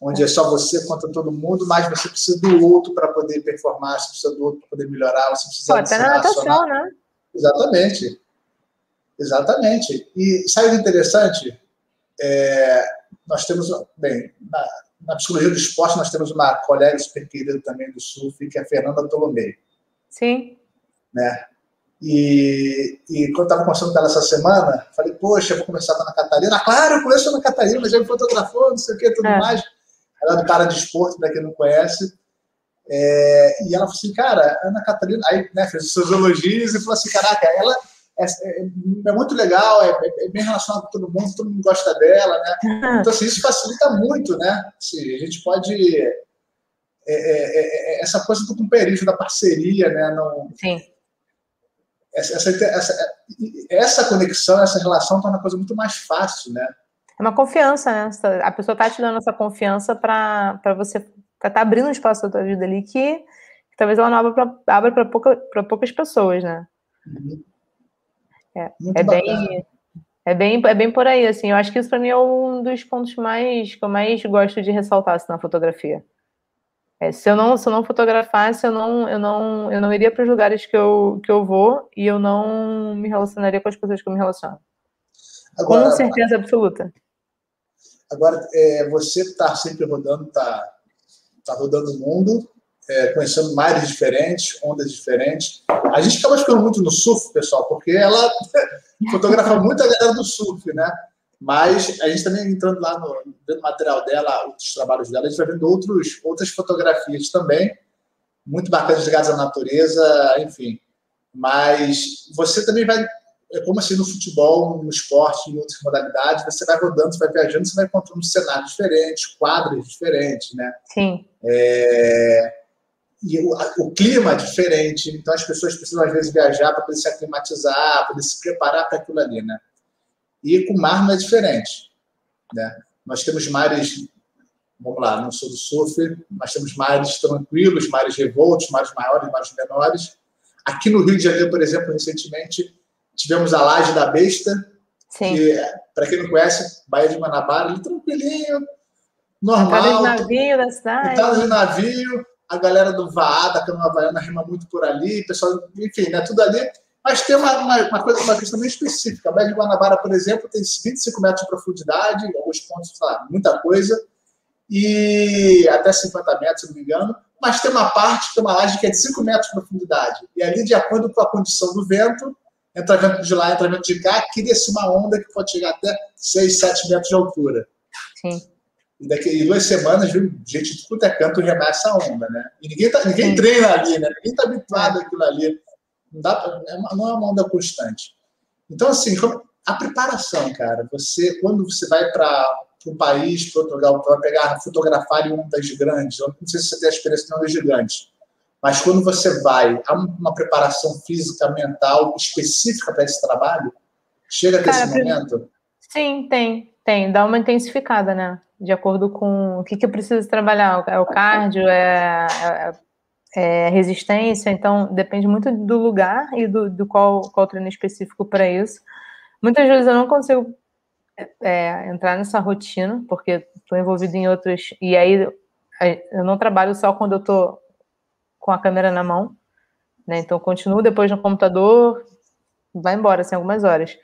onde é só você contra todo mundo, mas você precisa do outro para poder performar, você precisa do outro para poder melhorar, você precisa. Pô, até na natação, né? Exatamente. Exatamente. E sabe o interessante? É, nós temos, bem, na, na, psicologia do esporte, nós temos uma colega super querida também do surf, que é a Fernanda Tolomei. Sim. Né? E, e quando estava conversando com ela essa semana, falei, poxa, vou começar com a Ana Catarina. Ah, claro, eu conheço a Ana Catarina, já me fotografou, não sei o que, tudo é. mais. Ela é do cara de esporte, para quem não conhece. É, e ela falou assim, cara, Ana Catarina, aí né, fez os seus elogios e falou assim, caraca, ela é, é, é, muito legal, é, é, bem relacionado com todo mundo, todo mundo gosta dela, né? Então, assim, isso facilita muito, né? Assim, a gente pode. É, é, essa coisa do companheirismo, da parceria, né? Não, Sim. Essa, essa, essa, conexão, essa relação torna a coisa muito mais fácil, né? É uma confiança, né? A pessoa está te dando essa confiança para você estar tá abrindo um espaço da tua vida ali que, que talvez ela não abra para pouca, poucas pessoas, né? Uhum. É, é bem, é, bem, é bem por aí, assim. Eu acho que isso para mim é um dos pontos mais que eu mais gosto de ressaltar assim, na fotografia. É, se eu não se eu não fotografasse, eu não eu não eu não iria para os lugares que eu que eu vou e eu não me relacionaria com as pessoas que eu me relaciono. Agora, com certeza absoluta. Agora, é, você está sempre rodando, está tá rodando o mundo, é, conhecendo mares diferentes, ondas diferentes. A gente acaba ficando muito no surf, pessoal, porque ela [laughs] fotografa muito a galera do surf, né? Mas a gente também entrando lá no vendo material dela, outros trabalhos dela, a gente vai vendo outros, outras fotografias também, muito bacanas ligadas à natureza, enfim. Mas você também vai, é como assim no futebol, no esporte, em outras modalidades, você vai rodando, você vai viajando, você vai encontrando cenários diferentes, quadros diferentes, né? Sim. É, e o, o, clima é diferente, então as pessoas precisam às vezes viajar para poder se aclimatizar, para poder se preparar para aquilo ali, né? E com o mar não é diferente, né? Nós temos mares, vamos lá, não sou do surf, nós temos mares tranquilos, mares revoltos, mares maiores, mares menores. Aqui no Rio de Janeiro, por exemplo, recentemente tivemos a Laje da Besta, Sim. que, para quem não conhece, Baía de Guanabara, ali tranquilinho, normal. Entrada de navio da cidade. Entrada de navio, a galera do Vaá, da Cama Havaiana, rima muito por ali, pessoal, enfim, né, tudo ali. Mas tem uma, uma, uma, coisa, uma questão bem específica. A Baía de Guanabara, por exemplo, tem 25 metros de profundidade, alguns pontos, lá, muita coisa, e até 50 metros, se não me engano. Mas tem uma parte, tem uma laje que é de 5 metros de profundidade. E ali, de acordo com a condição do vento, entra vento de lá, entra vento de cá, cria-se uma onda que pode chegar até 6, 7 metros de altura. Sim. E daqui a duas semanas, viu, gente de tudo é canto remar essa onda, né? E ninguém, tá, ninguém treina ali, né? Ninguém está habituado àquilo ali. Não, dá pra, é não é uma onda constante. Então, assim, a preparação, cara. Você, quando você vai para um país, para outro lugar, para pegar, fotografar em ondas grandes, eu não sei se você tem a experiência de ondas gigantes, mas quando você vai, há uma preparação física, mental específica para esse trabalho? Chega até esse momento? Sim, tem, tem. Dá uma intensificada, né? de acordo com o que, que eu preciso trabalhar. É o cardio, é, é, é resistência, então depende muito do lugar e do, do qual, qual treino específico para isso. Muitas vezes eu não consigo é, entrar nessa rotina, porque estou envolvido em outros. E aí eu não trabalho só quando eu estou com a câmera na mão, né? Então continuo depois no computador, vai embora, assim, algumas horas.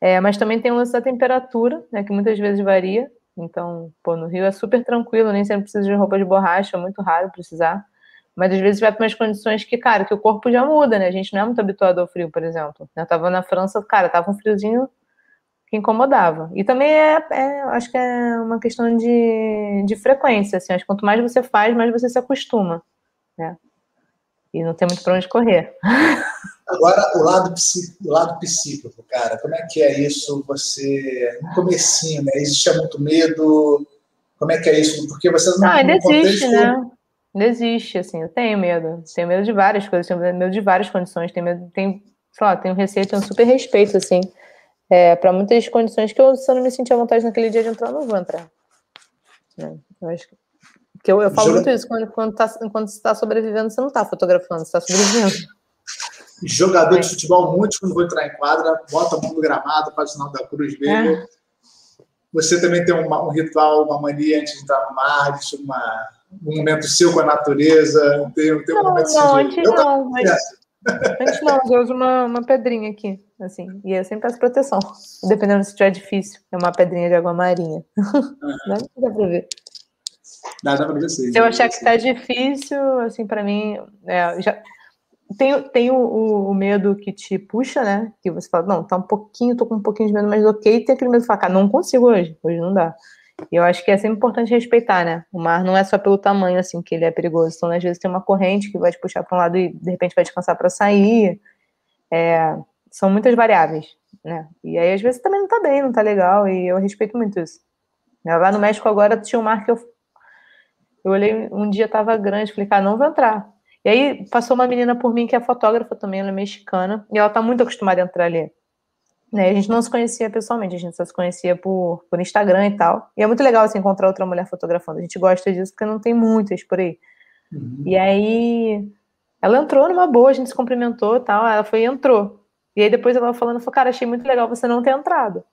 É, mas também tem o lance da temperatura, né? Que muitas vezes varia. Então, pô, no Rio é super tranquilo, nem sempre precisa de roupa de borracha, é muito raro precisar. Mas às vezes vai para umas condições que, cara, que o corpo já muda, né? A gente não é muito habituado ao frio, por exemplo. Eu tava na França, cara, tava um friozinho que incomodava. E também é, é, acho que é uma questão de, de frequência, assim. Acho que quanto mais você faz, mais você se acostuma, né? E não tem muito para onde correr. [laughs] Agora, o lado, o lado psíquico, cara, como é que é isso? Você, no comecinho, né? Existia muito medo? Como é que é isso? Porque você não... Ah, ainda existe, contexto... né? Ainda existe, assim, eu tenho medo. Tenho medo de várias coisas, tenho medo de várias condições, tenho medo, tenho, sei lá, tenho receio, tenho super respeito, assim, é, para muitas condições que eu, se eu não me sentir à vontade naquele dia de entrar, eu não vou entrar. É, eu acho que que eu, eu falo muito isso, quando, quando, tá, quando você está sobrevivendo, você não está fotografando, você está sobrevivendo. Jogador é. de futebol, muitos, quando vou entrar em quadra, bota a mão no gramado, faz o sinal da cruz vermelha. É. Você também tem uma, um ritual, uma mania antes de entrar no mar, de uma, um momento seu com a natureza. Tem, tem não, um momento não, antes eu não, mas... Antes não, eu uso uma, uma pedrinha aqui, assim, e eu sempre peço proteção. Dependendo se estiver difícil, é uma pedrinha de água marinha. Uhum. Dá pra ver. Nada pra ver Se eu achar que tá difícil, assim, para mim, é, já tem, tem o, o, medo que te puxa, né? Que você fala, não, tá um pouquinho, tô com um pouquinho de medo, mas ok. Tem aquele medo de falar, cara, não consigo hoje, hoje não dá. E eu acho que é sempre importante respeitar, né? O mar não é só pelo tamanho, assim, que ele é perigoso. Então, às vezes, tem uma corrente que vai te puxar para um lado e, de repente, vai descansar para sair. É, são muitas variáveis, né? E aí, às vezes, também não tá bem, não tá legal, e eu respeito muito isso. Lá no México, agora, tinha um mar que eu eu olhei, um dia tava grande, falei, cara, não vou entrar. E aí passou uma menina por mim que é fotógrafa também, ela é mexicana, e ela tá muito acostumada a entrar ali. Né? A gente não se conhecia pessoalmente, a gente só se conhecia por, por Instagram e tal. E é muito legal assim, encontrar outra mulher fotografando. A gente gosta disso porque não tem muitas por aí. Uhum. E aí ela entrou numa boa, a gente se cumprimentou e tal. Ela foi e entrou. E aí depois ela falando, falou, cara, achei muito legal você não ter entrado.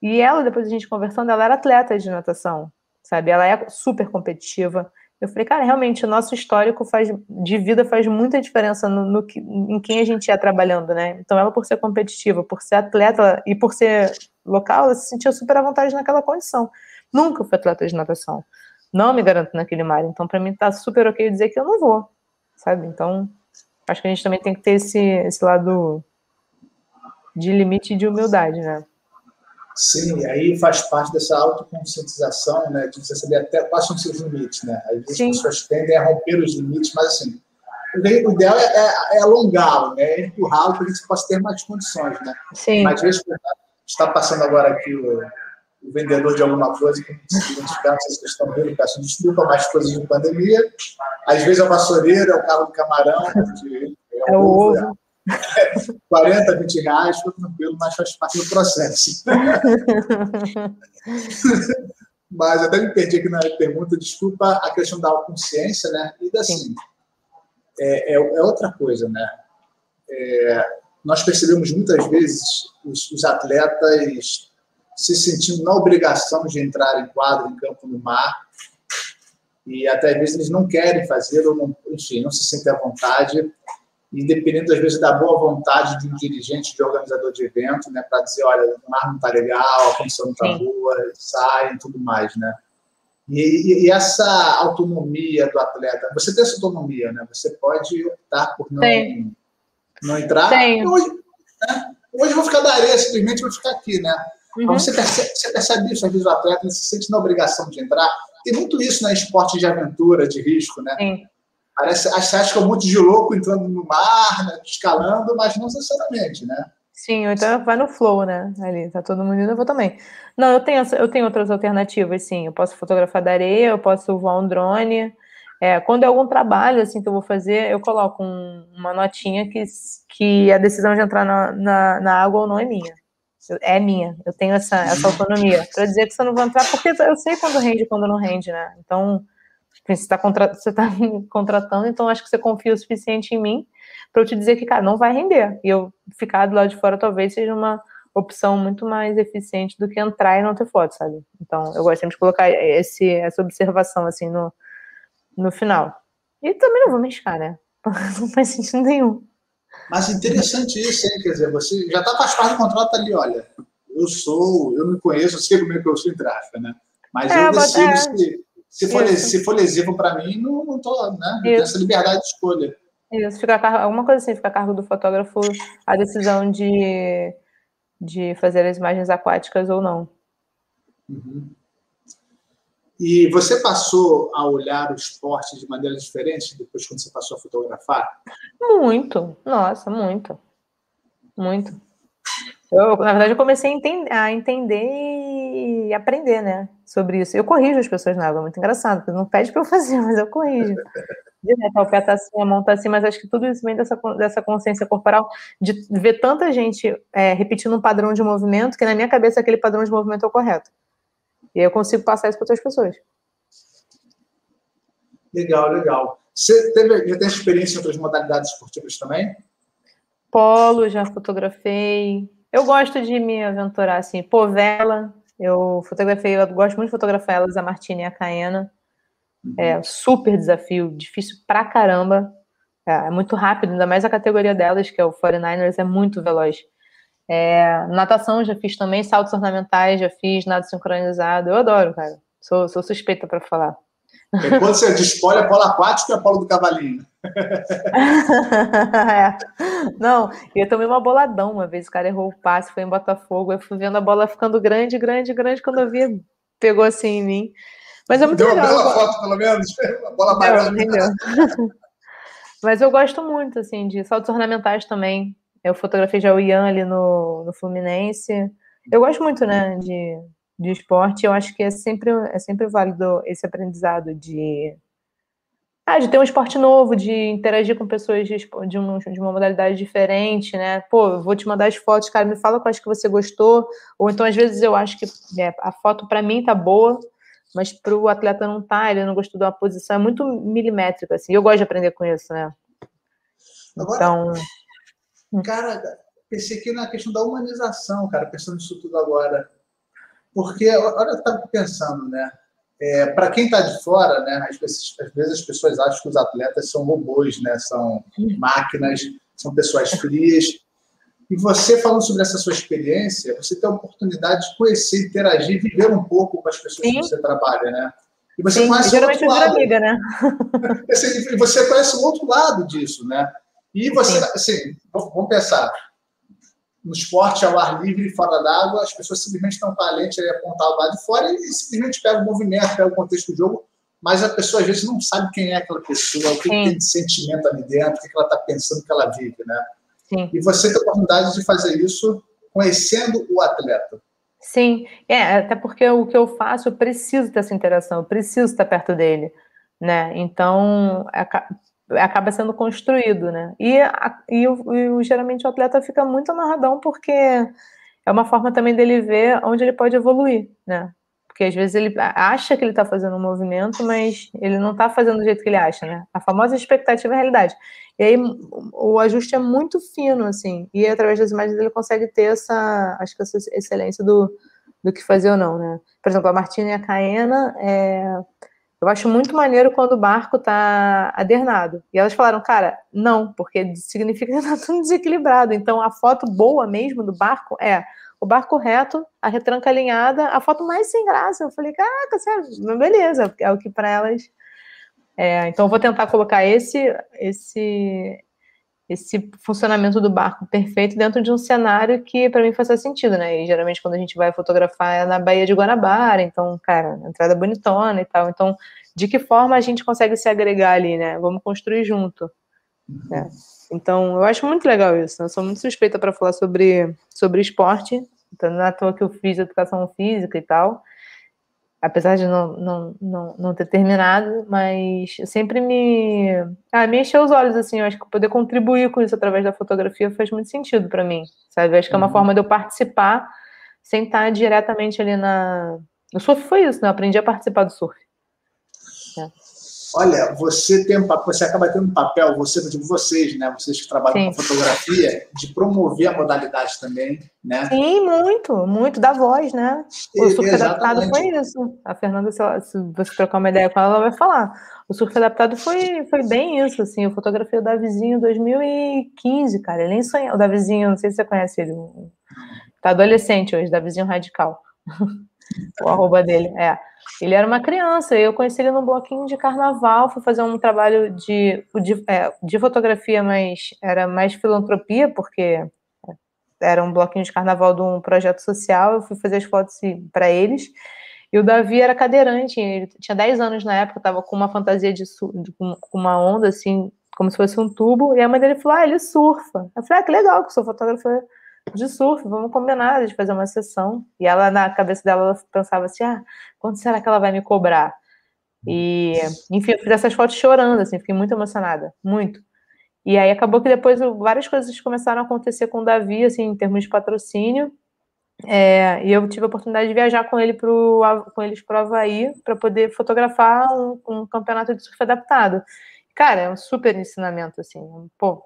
E ela, depois a gente conversando, ela era atleta de natação sabe? Ela é super competitiva. Eu falei, cara, realmente o nosso histórico faz, de vida faz muita diferença no, no em quem a gente é trabalhando, né? Então, ela, por ser competitiva, por ser atleta e por ser local, ela se sentia super à vontade naquela condição. Nunca fui atleta de natação. Não me garanto naquele mar. Então, para mim, tá super ok dizer que eu não vou, sabe? Então, acho que a gente também tem que ter esse, esse lado de limite de humildade, né? Sim, aí faz parte dessa autoconscientização, né, de você saber até quais são os seus limites, né? Às vezes Sim. as pessoas tendem a romper os limites, mas assim, o ideal é, é, é alongá-lo, né, é empurrá-lo para que você possa ter mais condições, né? Sim. Mas às vezes está passando agora aqui o, o, vendedor de alguma coisa que se identificar, não sei se vocês estão vendo, peço desculpa, mais coisas de pandemia. Às vezes é o vassoureiro, é o carro do camarão, [laughs] é, o ovo. É 40, 20 reais, foi tranquilo, mas faz parte do processo. [laughs] mas até me perdi aqui na pergunta, desculpa a questão da autoconsciência, né? E assim, é, é, é, outra coisa, né? É, nós percebemos muitas vezes os, os, atletas se sentindo na obrigação de entrar em quadro, em campo no mar, e até às vezes eles não querem fazer, ou não, enfim, não se sentem à vontade e dependendo, às vezes, da boa vontade de um dirigente, de organizador de evento, né, para dizer, olha, o mar não está legal, a condição não está boa, saem, tudo mais, né? E, e, e, essa autonomia do atleta, você tem essa autonomia, né? Você pode optar por não, não entrar. Tem. Hoje, né? hoje eu vou ficar da areia, simplesmente vou ficar aqui, né? Uhum. Mas você percebe, você percebe isso, às vezes o atleta se sente na obrigação de entrar. Tem muito isso, né? Esporte de aventura, de risco, né? Sim. Parece, você acha que é um monte de louco entrando no mar, né, escalando, mas não necessariamente, né? Sim, então vai no flow, né? Ali, tá todo mundo indo, eu vou também. Não, eu tenho, eu tenho outras alternativas, sim. Eu posso fotografar da areia, eu posso voar um drone. É, quando é algum trabalho assim que eu vou fazer, eu coloco um, uma notinha que, que a decisão de entrar na, na, na água ou não é minha. É minha. Eu tenho essa, essa autonomia. Para dizer que você não vai entrar, porque eu sei quando rende e quando não rende, né? Então, você está contra... você tá [laughs] contratando, então acho que você confia o suficiente em mim para eu te dizer que, cara, não vai render. E eu ficar do lado de fora talvez seja uma, opção muito mais eficiente do que entrar e não ter foto, sabe? Então, eu gosto sempre de colocar esse, essa observação, assim, no, no final. E também não vou me escar, né? [laughs] Não faz sentido nenhum. Mas interessante isso, hein? Quer dizer, você já está faz parte do contrato ali, olha. Eu sou, eu me conheço, eu sei como é que eu sou em tráfico, né? Mas é, eu decido é. se, se, for, se for lesivo para mim, não, não tô, né? Não tenho essa liberdade de escolha. Isso, fica a, alguma coisa assim, fica a cargo do fotógrafo a decisão de, de fazer as imagens aquáticas ou não. Uhum. E você passou a olhar o esporte de maneira diferente depois quando você passou a fotografar? Muito, nossa, muito. Muito. Eu, na verdade, eu comecei a entender, a entender e aprender, né, sobre isso. Eu corrijo as pessoas na água, é muito engraçado, porque não pede para eu [laughs] fazer, mas eu corrijo. Direto, o pé tá assim, a mão tá assim, mas acho que tudo isso vem dessa, dessa consciência corporal, de ver tanta gente é, repetindo um padrão de movimento, que na minha cabeça aquele padrão de movimento é o correto. E aí eu consigo passar isso para outras pessoas. Legal, legal. Você teve, já tem experiência em outras modalidades esportivas também? Polo, já fotografei. Eu gosto de me aventurar assim. Pô, vela, eu fotografei, eu gosto muito de fotografar elas, a Martina e a Caena. Uhum. É super desafio, difícil pra caramba. É, é, muito rápido, ainda mais a categoria delas, que é o 49ers, é muito veloz. É, natação já fiz também, saltos ornamentais já fiz, nada sincronizado. Eu adoro, cara. Sou, sou suspeita para falar. E quando você diz polo, é polo aquático é polo do cavalinho? [laughs] é. Não, eu tomei uma boladão uma vez, o cara errou o passe, foi em Botafogo, eu fui vendo a bola ficando grande, grande, grande, quando eu vi, pegou assim em mim. Mas é muito Deu legal. Uma bela foto, pelo menos, [laughs] a bola amarela. [laughs] Mas eu gosto muito, assim, de saltos ornamentais também. Eu fotografei já o Ian ali no, no Fluminense. Eu gosto muito, né, de, de esporte. Eu acho que é sempre, é sempre válido esse aprendizado de, ah, de ter um esporte novo, de interagir com pessoas de, de, um, de uma modalidade diferente, né? Pô, eu vou te mandar as fotos, cara, me fala quais que você gostou. Ou então, às vezes, eu acho que é, a foto para mim tá boa, mas para o atleta não tá, ele não gostou de uma posição. É muito milimétrico, assim. Eu gosto de aprender com isso, né? Agora, então. Cara, pensei aqui na questão da humanização, cara, pensando nisso tudo agora. Porque, olha, eu estava pensando, né? É, para quem está de fora, né, às vezes, às vezes, as pessoas acham que os atletas são robôs, né, são máquinas, são pessoas frias. E você, falando sobre essa sua experiência, você tem a oportunidade de conhecer, interagir, viver um pouco com as pessoas Sim. que você trabalha, né? E você Sim, conhece geralmente o outro lado. amiga, né? [laughs] E você conhece o outro lado disso, né? E você, assim, vamos pensar, no esporte ao ar livre, fora d'água, as pessoas simplesmente estão com a lente aí apontada lá de fora e simplesmente pegam o movimento, pegam o contexto do jogo, mas a pessoa às vezes não sabe quem é aquela pessoa, o que, tem de sentimento ali dentro, o que ela está pensando que ela vive, né? Sim. E você tem a oportunidade de fazer isso conhecendo o atleta. Sim, é, até porque o que eu faço, eu preciso dessa interação, eu preciso estar perto dele, né? Então, acaba sendo construído, né? E, e, e, geralmente o atleta fica muito amarradão porque é uma forma também dele ver onde ele pode evoluir, né? Porque às vezes ele acha que ele está fazendo um movimento, mas ele não está fazendo do jeito que ele acha, né? A famosa expectativa é a realidade. E aí o ajuste é muito fino, assim, e através das imagens ele consegue ter essa, acho que essa excelência do, do que fazer ou não, né? Por exemplo, a Martina e a Caena, é, eu acho muito maneiro quando o barco tá adernado. E elas falaram, cara, não, porque significa que tá tudo desequilibrado. Então a foto boa mesmo do barco é o barco reto, a retranca alinhada, a foto mais sem graça. Eu falei, caraca, sério, beleza, é o que para elas. É, então eu vou tentar colocar esse, esse, esse funcionamento do barco perfeito dentro de um cenário que para mim faça sentido, né? E geralmente quando a gente vai fotografar é na Baía de Guanabara, então, cara, entrada bonitona e tal. Então, de que forma a gente consegue se agregar ali, né? Vamos construir junto. Né? Então, eu acho muito legal isso. Né? Eu sou muito suspeita para falar sobre, sobre esporte. Então, não é à toa que eu fiz educação física e tal apesar de não, não, não, não ter terminado, mas sempre me, ah, me encheu os olhos, assim, eu acho que poder contribuir com isso através da fotografia faz muito sentido para mim, sabe? Eu acho que é uma uhum. forma de eu participar sem estar diretamente ali na... No surf foi isso, né? Eu aprendi a participar do surf. É. Olha, você tem você acaba tendo um papel, você, digo vocês, né? Vocês que trabalham Sim. com fotografia, de promover a modalidade também, né? Sim, muito, muito da voz, né? O surf adaptado foi isso. A Fernanda, se, se, você trocar uma ideia com ela, ela vai falar. O surf adaptado foi, foi bem isso, assim. Eu fotografei o Davizinho em 2015, cara. Ele nem sonhou. O Davizinho, não sei se você conhece ele. Tá adolescente hoje, Davizinho Radical. [laughs] o arroba dele, é. Ele era uma criança, eu conheci ele num bloquinho de carnaval, fui fazer um trabalho de, de, é, de fotografia, mas era mais filantropia, porque era um bloquinho de carnaval de um projeto social, eu fui fazer as fotos para eles. E o Davi era cadeirante, ele tinha 10 anos na época, estava com uma fantasia de, de com uma onda assim, como se fosse um tubo, e a mãe dele falou: "Ah, ele surfa". Eu falei: "Ah, que legal, que sou fotógrafa de surf, vamos combinar de fazer uma sessão". E ela na cabeça dela ela pensava assim: "Ah, quanto será que ela vai me cobrar?". E, enfim, eu fiz essas fotos chorando assim, fiquei muito emocionada, muito. E aí acabou que depois várias coisas começaram a acontecer com o Davi, assim, em termos de patrocínio. É, e eu tive a oportunidade de viajar com, ele pro, com eles para o Havaí para poder fotografar um, um, campeonato de surf adaptado. Cara, é um super ensinamento, assim. Pô,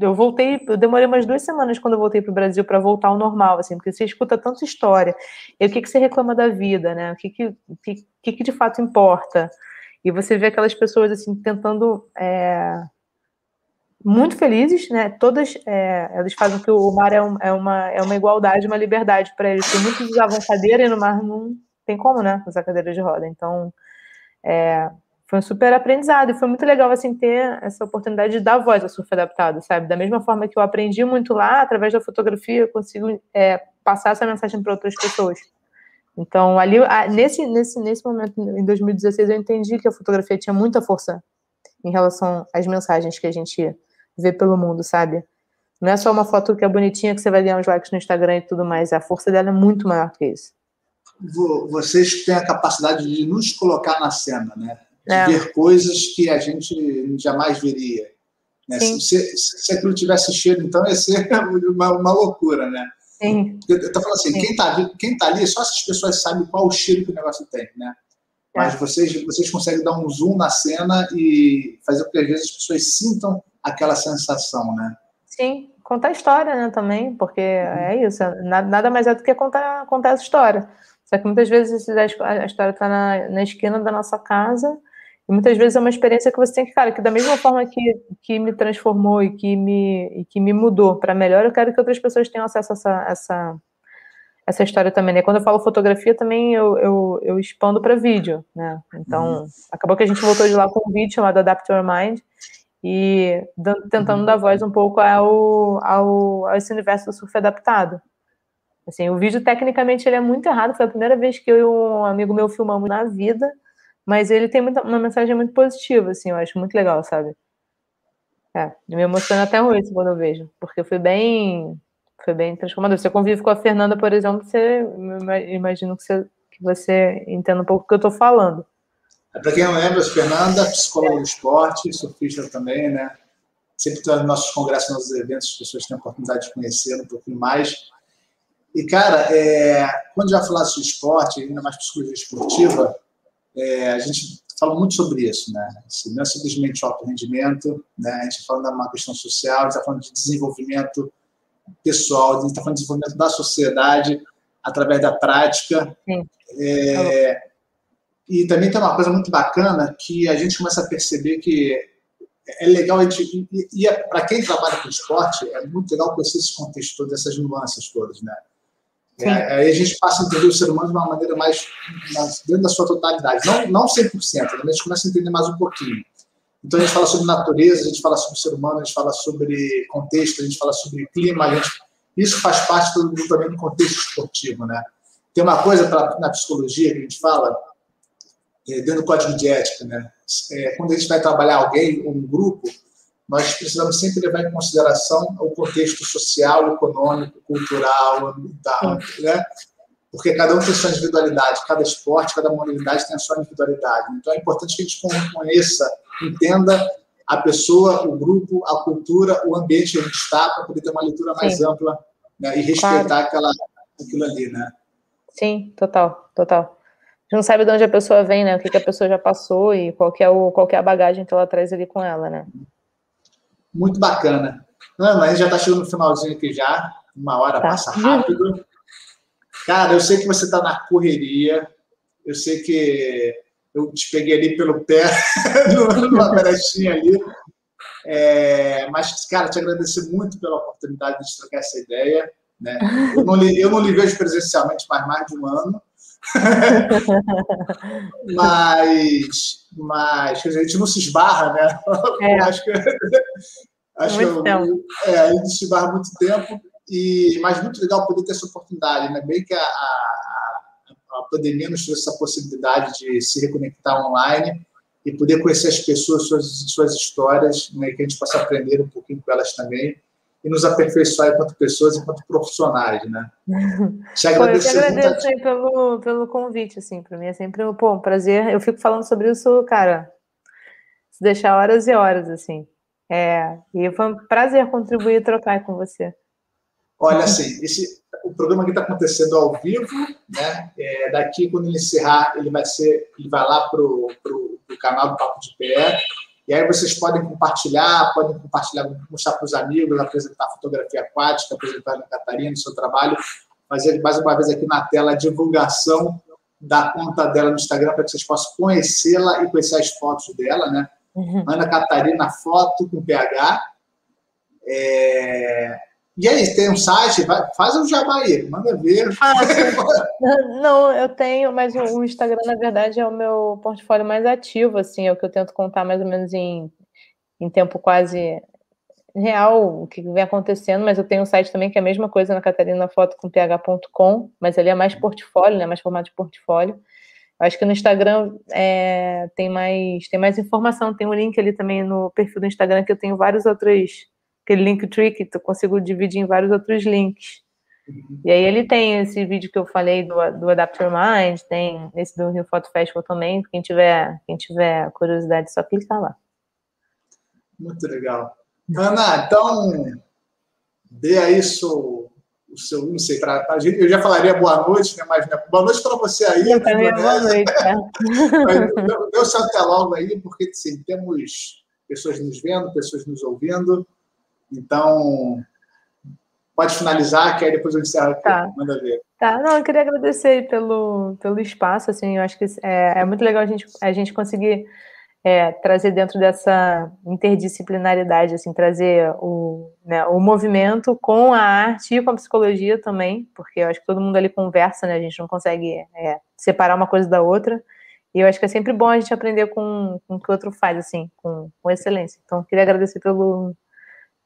eu voltei, eu demorei umas duas semanas quando eu voltei para o Brasil para voltar ao normal, assim, porque você escuta tanta história. E o que, que você reclama da vida, né? O que, que, que, que de fato importa? E você vê aquelas pessoas, assim, tentando. É, muito felizes, né? Todas é, elas fazem que o mar é, um, é, uma, é uma igualdade, uma liberdade para eles. Porque muitos usavam cadeira e no mar não tem como, né? Usar cadeira de roda. Então, é, foi um super aprendizado e foi muito legal assim ter essa oportunidade de dar voz ao surf adaptado, sabe? Da mesma forma que eu aprendi muito lá, através da fotografia, eu consigo é, passar essa mensagem para outras pessoas. Então, ali, nesse, nesse, nesse momento, em 2016, eu entendi que a fotografia tinha muita força em relação às mensagens que a gente ver pelo mundo, sabe? Não é só uma foto que é bonitinha que você vai ganhar uns likes no Instagram e tudo mais. A força dela é muito maior que isso. Vocês têm a capacidade de nos colocar na cena, né? É. ver coisas que a gente jamais veria. Né? Se, se, aquilo tivesse cheiro, então ia ser [laughs] uma, uma loucura, né? Sim. Eu estou falando assim, quem está quem tá ali, só essas pessoas sabem qual o cheiro que o negócio tem, né? Mas é. vocês, vocês conseguem dar um zoom na cena e fazer com que às vezes as pessoas sintam aquela sensação, né? Sim, contar história, né, também, porque é isso, nada mais é do que contar, contar essa história. Só que muitas vezes a história está na, na esquina da nossa casa e muitas vezes é uma experiência que você tem que, cara, que da mesma forma que, que me transformou e que me, e que me mudou para melhor, eu quero que outras pessoas tenham acesso a essa, essa, essa história também, né? Quando eu falo fotografia, também eu, eu, eu expando para vídeo, né? Então, uhum. acabou que a gente voltou de lá com um vídeo chamado Adapt Your Mind, e tentando dar voz um pouco ao, ao, a esse universo do surf adaptado. Assim, o vídeo, tecnicamente, ele é muito errado. Foi a primeira vez que eu e um amigo meu filmamos na vida, mas ele tem muita, uma mensagem muito positiva, assim, eu acho muito legal, sabe? É, me emociona até hoje quando eu vejo, porque foi bem, foi bem transformador. Você convive com a Fernanda, por exemplo, você imagino que você, que você entenda um pouco o que eu estou falando. Para quem não lembra, Fernanda, psicóloga do esporte, surfista também, né? Sempre nos nossos congressos, nos eventos, as pessoas têm a oportunidade de conhecer um pouquinho mais. E, cara, é, quando já falasse de esporte, ainda mais psicologia esportiva, é, a gente fala muito sobre isso, né? Assim, não é simplesmente alto rendimento, né? A gente está falando de uma questão social, a gente está falando de desenvolvimento pessoal, a gente está falando de desenvolvimento da sociedade através da prática. Sim. É, e também tem uma coisa muito bacana que a gente começa a perceber que é legal a gente. E, e é, para quem trabalha com esporte, é muito legal conhecer esse contexto todo, essas nuances todas, né? É, aí a gente passa a entender o ser humano de uma maneira mais, dentro da sua totalidade. Não, não 100%, né? a gente começa a entender mais um pouquinho. Então a gente fala sobre natureza, a gente fala sobre ser humano, a gente fala sobre contexto, a gente fala sobre clima, a gente... isso faz parte do, também do contexto esportivo, né? Tem uma coisa pra, na psicologia que a gente fala, é, dentro do código de ética, né? É, quando a gente vai trabalhar alguém ou um grupo, nós precisamos sempre levar em consideração o contexto social, econômico, cultural, ambiental, né? Porque cada um tem sua individualidade, cada esporte, cada modalidade tem a sua individualidade. Então é importante que a gente conheça, entenda a pessoa, o grupo, a cultura, o ambiente que a gente está, para poder ter uma leitura mais Sim. ampla né? e respeitar claro. aquela, aquilo ali, né? Sim, total, total. gente não sabe de onde a pessoa vem, né? O que, que a pessoa já passou e qual é, o, qual é a bagagem que ela traz ali com ela, né? Muito bacana. Ana, a gente já está chegando no finalzinho aqui já. Uma hora tá. passa rápido. Cara, eu sei que você está na correria. Eu sei que eu te peguei ali pelo pé, [laughs] numa brechinha ali. É, mas, cara, te agradecer muito pela oportunidade de trocar essa ideia. Né? Eu, não li, eu não lhe vejo presencialmente mais mais de um ano. [laughs] mas, mas a gente não se esbarra, né? É. [laughs] acho que, acho muito que eu, é, a gente se esbarra muito tempo, e, mas muito legal poder ter essa oportunidade, né? Bem que a, a, a pandemia nos trouxe essa possibilidade de se reconectar online e poder conhecer as pessoas, suas, suas histórias, né? que a gente possa aprender um pouquinho com elas também e nos aperfeiçoar enquanto pessoas, enquanto profissionais, né? [laughs] Te agradeço, eu te agradeço muito... pelo, pelo convite, assim, para mim é sempre um, pô, um prazer. Eu fico falando sobre isso, cara, se deixar horas e horas, assim. É, e foi um prazer contribuir e trocar com você. Olha, assim, esse, o programa aqui está acontecendo ao vivo, né? É, daqui, quando ele encerrar, ele vai ser, ele vai lá para o canal do Papo de Pé. E aí vocês podem compartilhar, podem compartilhar, mostrar para os amigos, apresentar fotografia aquática, apresentar a Catarina, o seu trabalho, fazer mais uma vez aqui na tela a divulgação da conta dela no Instagram para que vocês possam conhecê-la e conhecer as fotos dela, né? Uhum. Ana Catarina Foto com PH. É... E aí, tem um site? Vai, faz o um jabá aí, manda ver. Ah, [laughs] não, eu tenho, mas o Instagram, na verdade, é o meu portfólio mais ativo, assim, é o que eu tento contar mais ou menos em, em tempo quase real o que vem acontecendo, mas eu tenho um site também que é a mesma coisa na catarinafotocomph.com, mas ali é mais portfólio, né, mais formato de portfólio. Acho que no Instagram é, tem mais tem mais informação, tem um link ali também no perfil do Instagram que eu tenho vários outros aquele link trick, tu consigo dividir em vários outros links. E aí ele tem esse vídeo que eu falei do, do Adapt Your Mind, tem esse do Rio Photo Festival também. Quem tiver, quem tiver curiosidade, só clicar lá. Muito legal. Ana, então dê aí o, o seu, não sei, pra, pra gente, eu já falaria boa noite, né? Mas né, boa noite para você aí. Eu também, boa noite. É. [laughs] Deu, deu seu até logo aí, porque assim, temos pessoas nos vendo, pessoas nos ouvindo. Então, pode finalizar, que aí depois eu encerro aqui. Tá. Manda ver. Tá, não, eu queria agradecer pelo, pelo espaço, assim, eu acho que é, é muito legal a gente, a gente conseguir é, trazer dentro dessa interdisciplinaridade, assim, trazer o, né, o movimento com a arte e com a psicologia também, porque eu acho que todo mundo ali conversa, né, a gente não consegue é, separar uma coisa da outra, e eu acho que é sempre bom a gente aprender com, com o que o outro faz, assim, com, com excelência. Então, queria agradecer pelo,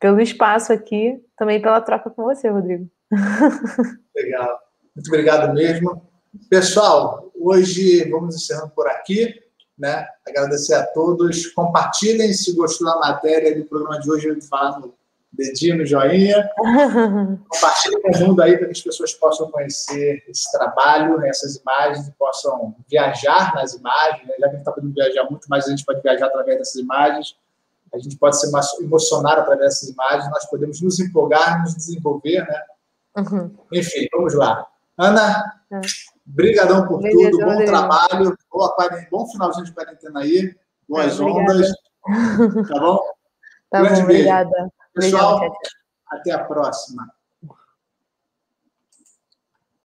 pelo espaço aqui, também pela troca com você, Rodrigo. [laughs] Legal. Muito obrigado mesmo. Pessoal, hoje vamos encerrando por aqui. Né? Agradecer a todos. Compartilhem se gostou da matéria do programa de hoje, falar no dedinho, no joinha. [laughs] Compartilhem junto aí para que as pessoas possam conhecer esse trabalho, essas imagens, e possam viajar nas imagens. Né? Já que a gente está podendo viajar muito, mas a gente pode viajar através dessas imagens a gente pode se emocionar através dessas imagens, nós podemos nos empolgar, nos desenvolver, né? Uhum. Enfim, vamos lá. Ana, é. brigadão por Beleza, tudo, bom trabalho, boa, bom finalzinho de quarentena aí, boas é, ondas, tá bom? [laughs] Tá Grande bom, beijo. Obrigada. Pessoal, Obrigada. até a próxima.